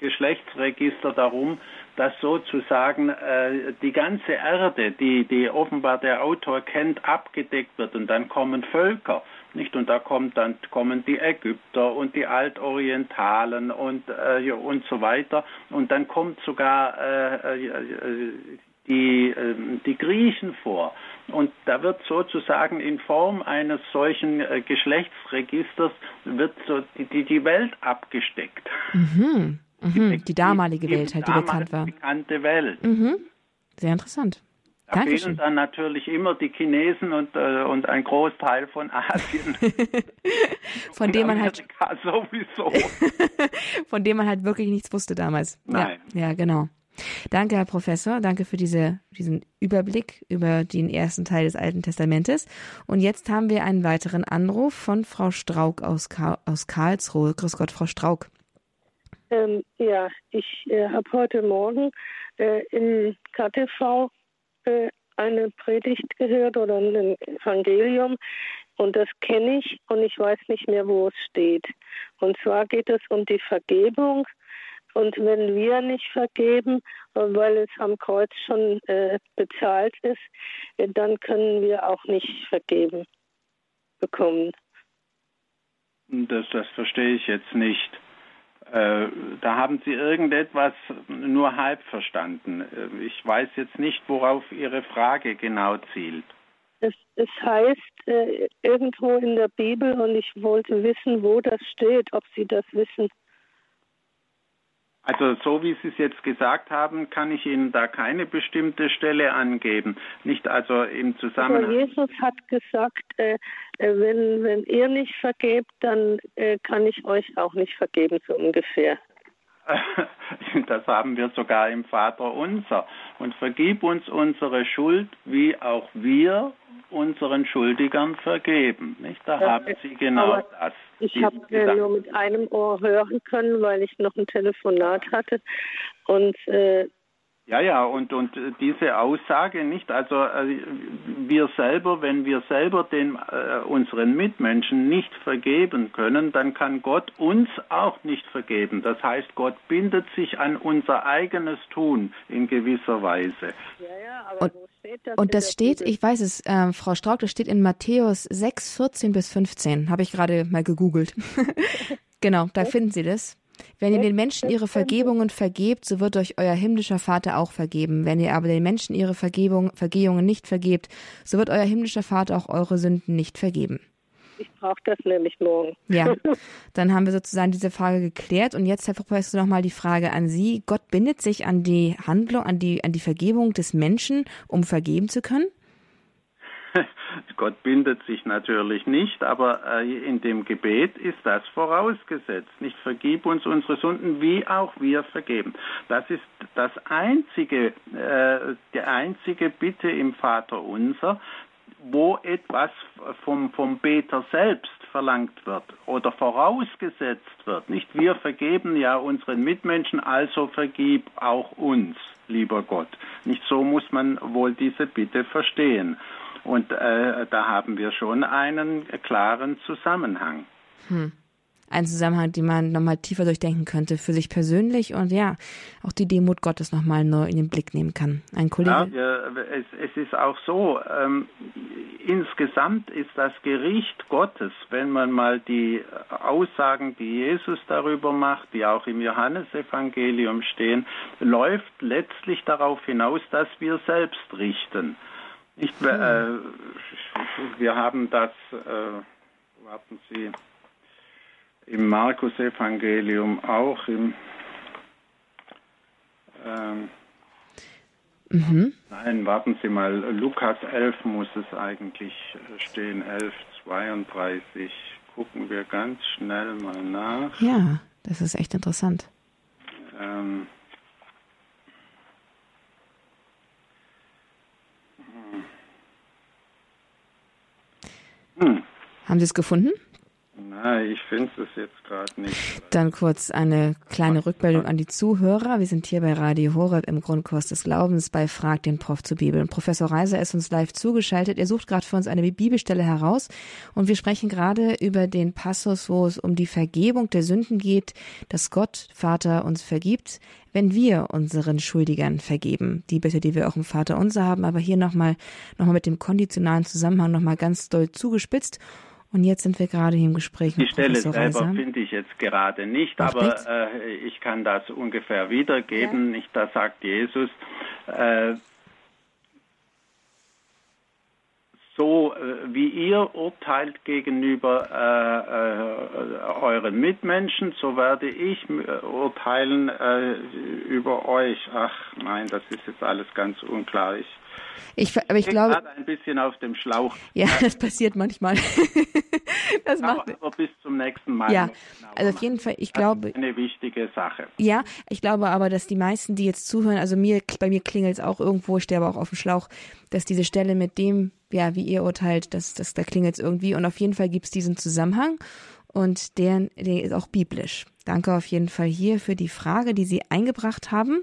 Geschlechtsregister darum, dass sozusagen äh, die ganze Erde, die, die offenbar der Autor kennt, abgedeckt wird und dann kommen Völker nicht? Und da kommt dann kommen die Ägypter und die Altorientalen und äh, und so weiter. Und dann kommt sogar äh, die, äh, die Griechen vor. Und da wird sozusagen in Form eines solchen äh, Geschlechtsregisters wird so die, die, die Welt abgesteckt. Mhm. Mhm. Die damalige Welt halt, die bekannt war. bekannte Welt. Mhm. Sehr interessant. Da Dankeschön. fehlen dann natürlich immer die Chinesen und, äh, und ein Großteil von Asien. von dem man halt sowieso. von dem man halt wirklich nichts wusste damals. Nein. Ja, ja genau. Danke, Herr Professor. Danke für diese, diesen Überblick über den ersten Teil des Alten Testamentes. Und jetzt haben wir einen weiteren Anruf von Frau Strauk aus, Ka aus Karlsruhe. Grüß Gott, Frau Strauk. Ähm, ja, ich äh, habe heute Morgen äh, im KTV äh, eine Predigt gehört oder ein Evangelium und das kenne ich und ich weiß nicht mehr, wo es steht. Und zwar geht es um die Vergebung und wenn wir nicht vergeben, weil es am Kreuz schon äh, bezahlt ist, äh, dann können wir auch nicht vergeben bekommen. Das, das verstehe ich jetzt nicht. Äh, da haben Sie irgendetwas nur halb verstanden. Äh, ich weiß jetzt nicht, worauf Ihre Frage genau zielt. Es, es heißt äh, irgendwo in der Bibel und ich wollte wissen, wo das steht, ob Sie das wissen. Also so wie Sie es jetzt gesagt haben, kann ich Ihnen da keine bestimmte Stelle angeben. Nicht also im Zusammenhang. Aber Jesus hat gesagt, äh, äh, wenn, wenn ihr nicht vergebt, dann äh, kann ich euch auch nicht vergeben, so ungefähr. Das haben wir sogar im Vater unser. Und vergib uns unsere Schuld, wie auch wir unseren Schuldigern vergeben. Nicht? Da das haben Sie genau das. Ich habe nur mit einem Ohr hören können, weil ich noch ein Telefonat hatte. Und äh, ja, ja, und, und diese Aussage nicht, also äh, wir selber, wenn wir selber den, äh, unseren Mitmenschen nicht vergeben können, dann kann Gott uns auch nicht vergeben. Das heißt, Gott bindet sich an unser eigenes Tun in gewisser Weise. Ja, ja, aber und, wo steht das? Und das steht, ich weiß es, äh, Frau Strauk, das steht in Matthäus 6, 14 bis 15, habe ich gerade mal gegoogelt. genau, da finden Sie das. Wenn ihr den Menschen ihre Vergebungen vergebt, so wird euch euer himmlischer Vater auch vergeben. Wenn ihr aber den Menschen ihre Vergebung, Vergehungen nicht vergebt, so wird euer himmlischer Vater auch eure Sünden nicht vergeben. Ich brauche das nämlich morgen. Ja, dann haben wir sozusagen diese Frage geklärt. Und jetzt, Herr Professor, nochmal die Frage an Sie. Gott bindet sich an die Handlung, an die, an die Vergebung des Menschen, um vergeben zu können? Gott bindet sich natürlich nicht, aber äh, in dem Gebet ist das vorausgesetzt. Nicht vergib uns unsere Sünden, wie auch wir vergeben. Das ist das einzige, äh, die einzige Bitte im Vater unser, wo etwas vom, vom Beter selbst verlangt wird oder vorausgesetzt wird. Nicht wir vergeben ja unseren Mitmenschen, also vergib auch uns, lieber Gott. Nicht so muss man wohl diese Bitte verstehen. Und äh, da haben wir schon einen klaren Zusammenhang. Hm. Ein Zusammenhang, den man nochmal tiefer durchdenken könnte für sich persönlich und ja, auch die Demut Gottes nochmal neu in den Blick nehmen kann. Ein Kollege. Ja, es, es ist auch so, ähm, insgesamt ist das Gericht Gottes, wenn man mal die Aussagen, die Jesus darüber macht, die auch im Johannesevangelium stehen, läuft letztlich darauf hinaus, dass wir selbst richten. Ich, äh, wir haben das, äh, warten Sie, im Markus-Evangelium auch, im, ähm, mhm. nein, warten Sie mal, Lukas 11 muss es eigentlich stehen, 11, 32. Gucken wir ganz schnell mal nach. Ja, das ist echt interessant. Ähm, Hm. Haben Sie es gefunden? Nein, ich finde es jetzt gerade nicht. Dann kurz eine kleine Rückmeldung an die Zuhörer. Wir sind hier bei Radio Horeb im Grundkurs des Glaubens bei Frag den Prof zur Bibel. Und Professor Reiser ist uns live zugeschaltet. Er sucht gerade für uns eine Bibelstelle heraus. Und wir sprechen gerade über den Passus, wo es um die Vergebung der Sünden geht, dass Gott, Vater, uns vergibt, wenn wir unseren Schuldigern vergeben. Die Bitte, die wir auch im Vater unser haben, aber hier nochmal, nochmal mit dem konditionalen Zusammenhang nochmal ganz doll zugespitzt. Und jetzt sind wir gerade im Gespräch mit Die Stelle selber finde ich jetzt gerade nicht, Macht aber äh, ich kann das ungefähr wiedergeben. Ja. Da sagt Jesus, äh, so äh, wie ihr urteilt gegenüber äh, äh, euren Mitmenschen, so werde ich äh, urteilen über euch. Ach nein, das ist jetzt alles ganz unklar. Ich, ich, aber ich, ich glaube, ein bisschen auf dem Schlauch. Ja, das passiert manchmal. das macht aber bis zum nächsten Mal. Ja, also auf jeden Fall, ich das glaube. Ist eine wichtige Sache. Ja, ich glaube aber, dass die meisten, die jetzt zuhören, also mir, bei mir klingelt es auch irgendwo, ich stehe aber auch auf dem Schlauch, dass diese Stelle mit dem, ja, wie ihr urteilt, dass, dass da klingelt es irgendwie. Und auf jeden Fall gibt es diesen Zusammenhang und der, der ist auch biblisch. Danke auf jeden Fall hier für die Frage, die Sie eingebracht haben.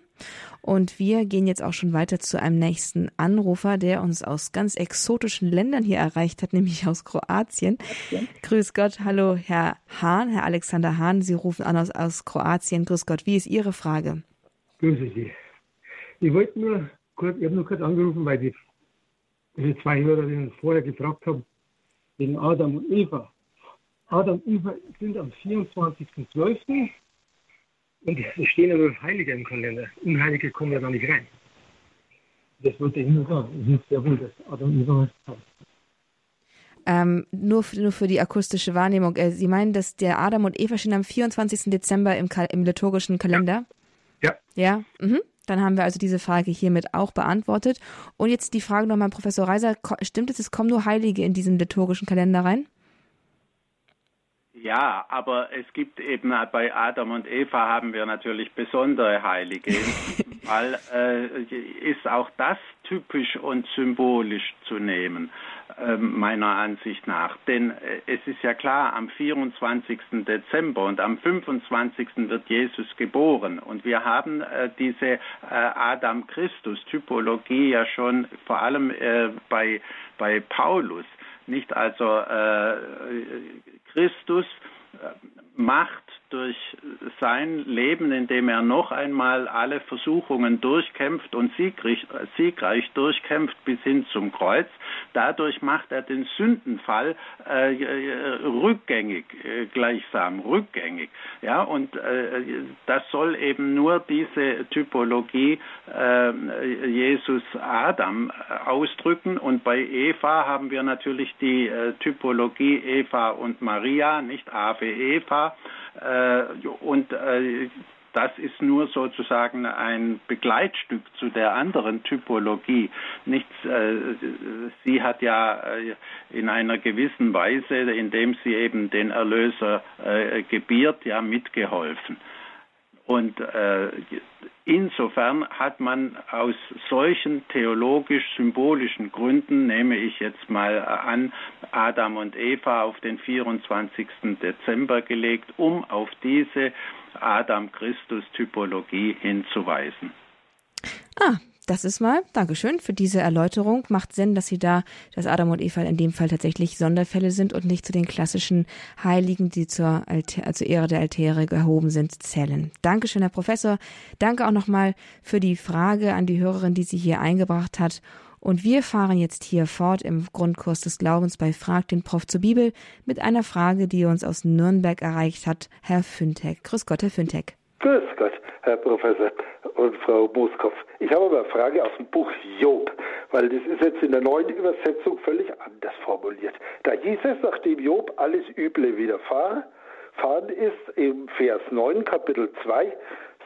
Und wir gehen jetzt auch schon weiter zu einem nächsten Anrufer, der uns aus ganz exotischen Ländern hier erreicht hat, nämlich aus Kroatien. Ja. Grüß Gott, hallo Herr Hahn, Herr Alexander Hahn. Sie rufen an aus, aus Kroatien. Grüß Gott, wie ist Ihre Frage? Grüße Sie. Ich wollte nur kurz, ich habe nur kurz angerufen, weil die, die zwei Hörerinnen vorher gefragt haben, wegen Adam und Eva. Adam und Eva sind am 24.12. Und es stehen ja nur Heilige im Kalender. Unheilige kommen ja da nicht rein. Das wollte ich nur sagen. Es ist sehr wohl, dass Adam und Eva haben. Ähm, nur, für, nur für die akustische Wahrnehmung. Äh, Sie meinen, dass der Adam und Eva stehen am 24. Dezember im, im liturgischen Kalender? Ja. Ja. ja? Mhm. Dann haben wir also diese Frage hiermit auch beantwortet. Und jetzt die Frage nochmal, Professor Reiser, stimmt es, es kommen nur Heilige in diesen liturgischen Kalender rein? Ja, aber es gibt eben bei Adam und Eva haben wir natürlich besondere Heilige. weil äh, ist auch das typisch und symbolisch zu nehmen, äh, meiner Ansicht nach. Denn äh, es ist ja klar, am 24. Dezember und am 25. wird Jesus geboren. Und wir haben äh, diese äh, Adam-Christus-Typologie ja schon vor allem äh, bei, bei Paulus. Nicht also äh, Christus äh, macht durch sein Leben, indem er noch einmal alle Versuchungen durchkämpft und siegreich, siegreich durchkämpft bis hin zum Kreuz. Dadurch macht er den Sündenfall äh, rückgängig, äh, gleichsam rückgängig. Ja, und äh, das soll eben nur diese Typologie äh, Jesus Adam ausdrücken. Und bei Eva haben wir natürlich die äh, Typologie Eva und Maria, nicht Ave Eva. Äh, und äh, das ist nur sozusagen ein Begleitstück zu der anderen Typologie. Nichts, äh, sie hat ja in einer gewissen Weise, indem sie eben den Erlöser gebiert, ja mitgeholfen. Und äh, insofern hat man aus solchen theologisch-symbolischen Gründen, nehme ich jetzt mal an, Adam und Eva auf den 24. Dezember gelegt, um auf diese Adam-Christus-Typologie hinzuweisen. Ah, das ist mal, Dankeschön für diese Erläuterung. Macht Sinn, dass Sie da, dass Adam und Eva in dem Fall tatsächlich Sonderfälle sind und nicht zu den klassischen Heiligen, die zur, Altä zur Ehre der Altäre gehoben sind, zählen. Dankeschön, Herr Professor. Danke auch nochmal für die Frage an die Hörerin, die sie hier eingebracht hat. Und wir fahren jetzt hier fort im Grundkurs des Glaubens bei Frag den Prof zur Bibel mit einer Frage, die uns aus Nürnberg erreicht hat, Herr Füntek. Grüß Gott, Herr Füntek. Grüß Gott, Herr Professor und Frau Moskow. Ich habe aber eine Frage aus dem Buch Job, weil das ist jetzt in der neuen Übersetzung völlig anders formuliert. Da hieß es, nachdem Job alles Üble widerfahren ist, im Vers 9, Kapitel 2,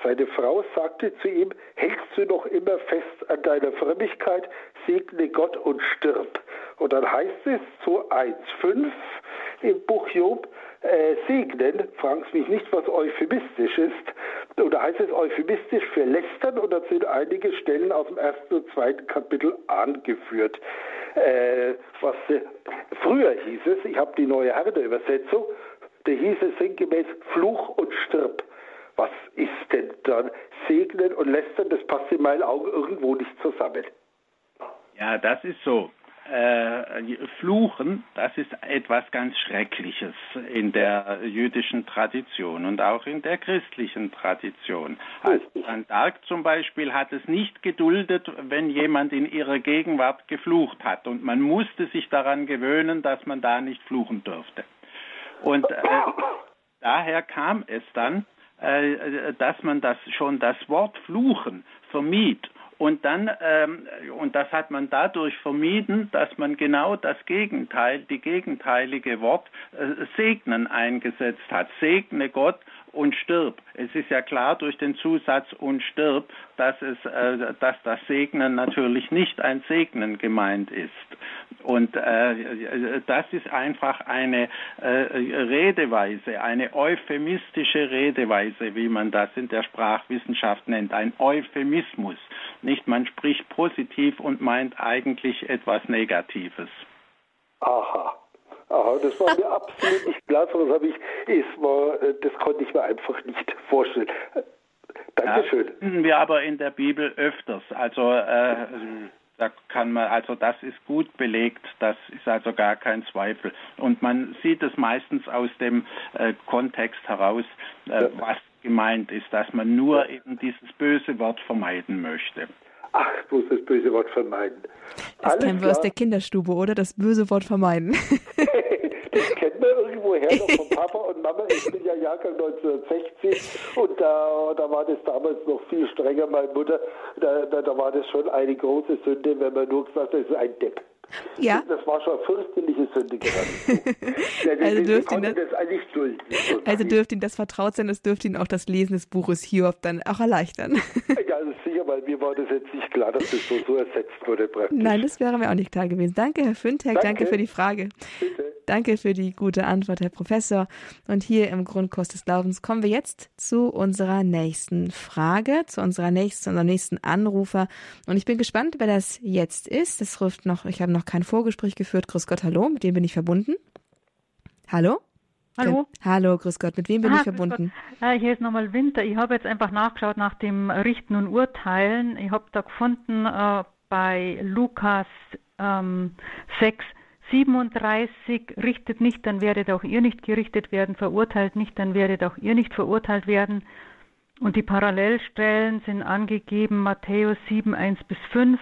seine Frau sagte zu ihm, hältst du noch immer fest an deiner Frömmigkeit, segne Gott und stirb. Und dann heißt es zu 1,5 im Buch Job, äh, segnen, Sie mich nicht, was euphemistisch ist. Oder heißt es euphemistisch für lästern oder sind einige Stellen aus dem ersten und zweiten Kapitel angeführt. Äh, was äh, früher hieß es, ich habe die neue Herde-Übersetzung, da hieß es sinngemäß Fluch und Stirb. Was ist denn dann segnen und lästern? Das passt in meinen Augen irgendwo nicht zusammen. Ja, das ist so. Äh, Fluchen, das ist etwas ganz Schreckliches in der jüdischen Tradition und auch in der christlichen Tradition. Also Jeanne d'Arc zum Beispiel hat es nicht geduldet, wenn jemand in ihrer Gegenwart geflucht hat und man musste sich daran gewöhnen, dass man da nicht fluchen durfte. Und äh, daher kam es dann, äh, dass man das schon das Wort fluchen vermied und dann, ähm, und das hat man dadurch vermieden, dass man genau das Gegenteil, die gegenteilige Wort äh, segnen eingesetzt hat. Segne Gott und stirb. Es ist ja klar durch den Zusatz und stirb, dass es, äh, dass das Segnen natürlich nicht ein Segnen gemeint ist. Und äh, das ist einfach eine äh, Redeweise, eine euphemistische Redeweise, wie man das in der Sprachwissenschaft nennt, ein Euphemismus. Nicht, man spricht positiv und meint eigentlich etwas Negatives. Das war mir absolut nicht klar, das habe ich, es war, äh, das konnte ich mir einfach nicht vorstellen. Dankeschön. Das finden wir aber in der Bibel öfters. Also äh, da kann man, also das ist gut belegt, das ist also gar kein Zweifel. Und man sieht es meistens aus dem äh, Kontext heraus, äh, ja. was gemeint ist, dass man nur eben dieses böse Wort vermeiden möchte. Ach, bloß das böse Wort vermeiden. Das Alles kennen wir klar. aus der Kinderstube, oder? Das böse Wort vermeiden. das kennt man irgendwoher noch von Papa und Mama. Ich bin ja Jahrgang 1960 und da, da war das damals noch viel strenger. Meine Mutter, da, da, da war das schon eine große Sünde, wenn man nur gesagt hat, das ist ein Depp. Ja. Das war schon fürchterliche Sünde gerade. ja, also dürft ihn das, das eigentlich dulden. Also dürfte Ihnen das vertraut sein, es dürfte Ihnen auch das Lesen des Buches Hiob dann auch erleichtern. ja, also sicher, weil mir war das jetzt nicht klar, dass das so, so ersetzt wurde praktisch. Nein, das wäre mir auch nicht klar gewesen. Danke, Herr Füntek, danke. danke für die Frage. Bitte. Danke für die gute Antwort, Herr Professor. Und hier im Grundkurs des Glaubens kommen wir jetzt zu unserer nächsten Frage, zu unserer nächsten, unserem nächsten Anrufer. Und ich bin gespannt, wer das jetzt ist. Das ruft noch, ich habe noch kein Vorgespräch geführt. Grüß Gott, hallo, mit wem bin ich verbunden? Hallo? Hallo. Hallo, grüß Gott. Mit wem bin ah, ich verbunden? Ja, hier ist nochmal Winter. Ich habe jetzt einfach nachgeschaut nach dem Richten und Urteilen. Ich habe da gefunden äh, bei Lukas ähm, 6, 37 richtet nicht, dann werdet auch ihr nicht gerichtet werden, verurteilt nicht, dann werdet auch ihr nicht verurteilt werden. Und die Parallelstellen sind angegeben Matthäus 7, 1 bis 5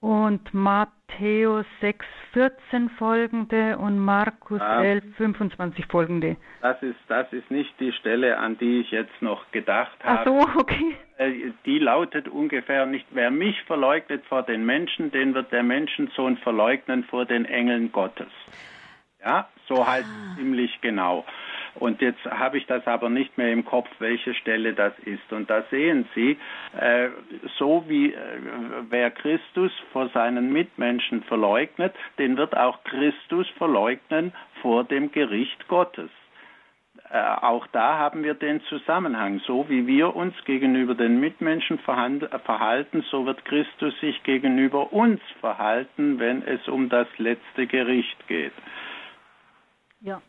und Matthäus 6, 14 folgende und Markus ja. 11, 25 folgende. Das ist, das ist nicht die Stelle, an die ich jetzt noch gedacht habe. Ach so, okay. Äh, die lautet ungefähr nicht, wer mich verleugnet vor den Menschen, den wird der Menschensohn verleugnen vor den Engeln Gottes. Ja, so heißt ah. ziemlich genau. Und jetzt habe ich das aber nicht mehr im Kopf, welche Stelle das ist. Und da sehen Sie, äh, so wie äh, wer Christus vor seinen Mitmenschen verleugnet, den wird auch Christus verleugnen vor dem Gericht Gottes. Äh, auch da haben wir den Zusammenhang. So wie wir uns gegenüber den Mitmenschen verhalten, so wird Christus sich gegenüber uns verhalten, wenn es um das letzte Gericht geht. Ja,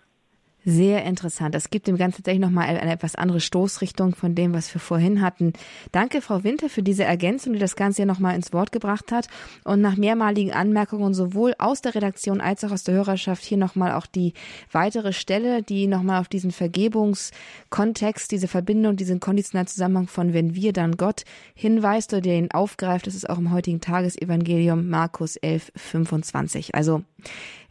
sehr interessant. Das gibt dem Ganzen tatsächlich nochmal eine etwas andere Stoßrichtung von dem, was wir vorhin hatten. Danke, Frau Winter, für diese Ergänzung, die das Ganze ja nochmal ins Wort gebracht hat. Und nach mehrmaligen Anmerkungen sowohl aus der Redaktion als auch aus der Hörerschaft hier nochmal auch die weitere Stelle, die nochmal auf diesen Vergebungskontext, diese Verbindung, diesen konditionalen Zusammenhang von wenn wir, dann Gott hinweist oder den aufgreift. Das ist auch im heutigen Tagesevangelium Markus 11, 25. Also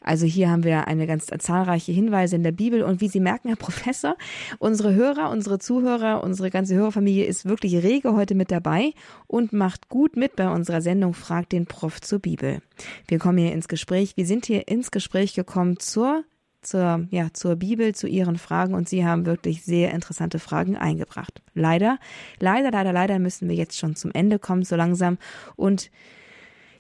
also hier haben wir eine ganz zahlreiche Hinweise in der Bibel und wie Sie merken, Herr Professor, unsere Hörer, unsere Zuhörer, unsere ganze Hörerfamilie ist wirklich rege heute mit dabei und macht gut mit bei unserer Sendung Frag den Prof zur Bibel. Wir kommen hier ins Gespräch. Wir sind hier ins Gespräch gekommen zur zur, ja, zur Bibel, zu Ihren Fragen und Sie haben wirklich sehr interessante Fragen eingebracht. Leider, leider, leider, leider müssen wir jetzt schon zum Ende kommen, so langsam. Und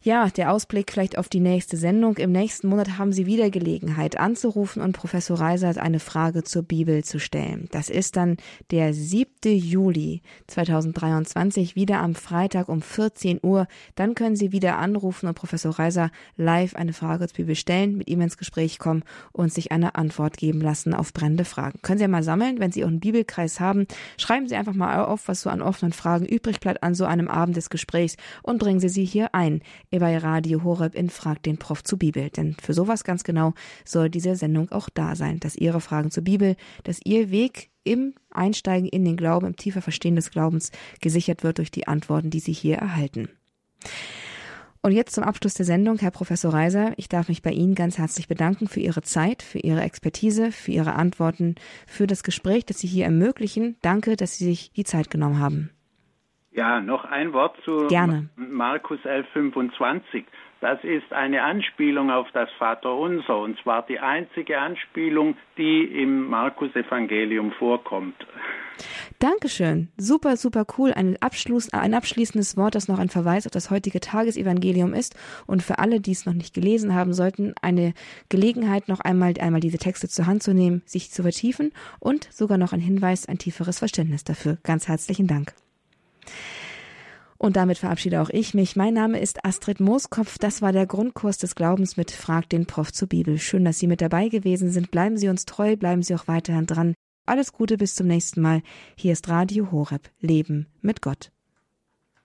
ja, der Ausblick vielleicht auf die nächste Sendung. Im nächsten Monat haben Sie wieder Gelegenheit anzurufen und Professor Reisert eine Frage zur Bibel zu stellen. Das ist dann der 7. Juli 2023, wieder am Freitag um 14 Uhr. Dann können Sie wieder anrufen und Professor Reiser live eine Frage zur Bibel stellen, mit ihm ins Gespräch kommen und sich eine Antwort geben lassen auf brennende Fragen. Können Sie ja mal sammeln, wenn Sie Ihren Bibelkreis haben. Schreiben Sie einfach mal auf, was so an offenen Fragen übrig bleibt an so einem Abend des Gesprächs und bringen Sie sie hier ein bei Radio Horeb in Frag den Prof zu Bibel. Denn für sowas ganz genau soll diese Sendung auch da sein, dass Ihre Fragen zur Bibel, dass Ihr Weg im Einsteigen in den Glauben, im tiefer Verstehen des Glaubens gesichert wird durch die Antworten, die Sie hier erhalten. Und jetzt zum Abschluss der Sendung, Herr Professor Reiser, ich darf mich bei Ihnen ganz herzlich bedanken für Ihre Zeit, für Ihre Expertise, für Ihre Antworten, für das Gespräch, das Sie hier ermöglichen. Danke, dass Sie sich die Zeit genommen haben. Ja, noch ein Wort zu Gerne. Markus 11,25. Das ist eine Anspielung auf das Vaterunser und zwar die einzige Anspielung, die im Markus-Evangelium vorkommt. Dankeschön. Super, super cool. Ein, Abschluss, ein abschließendes Wort, das noch ein Verweis auf das heutige Tagesevangelium ist und für alle, die es noch nicht gelesen haben sollten, eine Gelegenheit, noch einmal, einmal diese Texte zur Hand zu nehmen, sich zu vertiefen und sogar noch ein Hinweis, ein tieferes Verständnis dafür. Ganz herzlichen Dank. Und damit verabschiede auch ich mich. Mein Name ist Astrid Mooskopf. Das war der Grundkurs des Glaubens mit Frag den Prof zur Bibel. Schön, dass Sie mit dabei gewesen sind. Bleiben Sie uns treu, bleiben Sie auch weiterhin dran. Alles Gute bis zum nächsten Mal. Hier ist Radio Horeb. Leben mit Gott.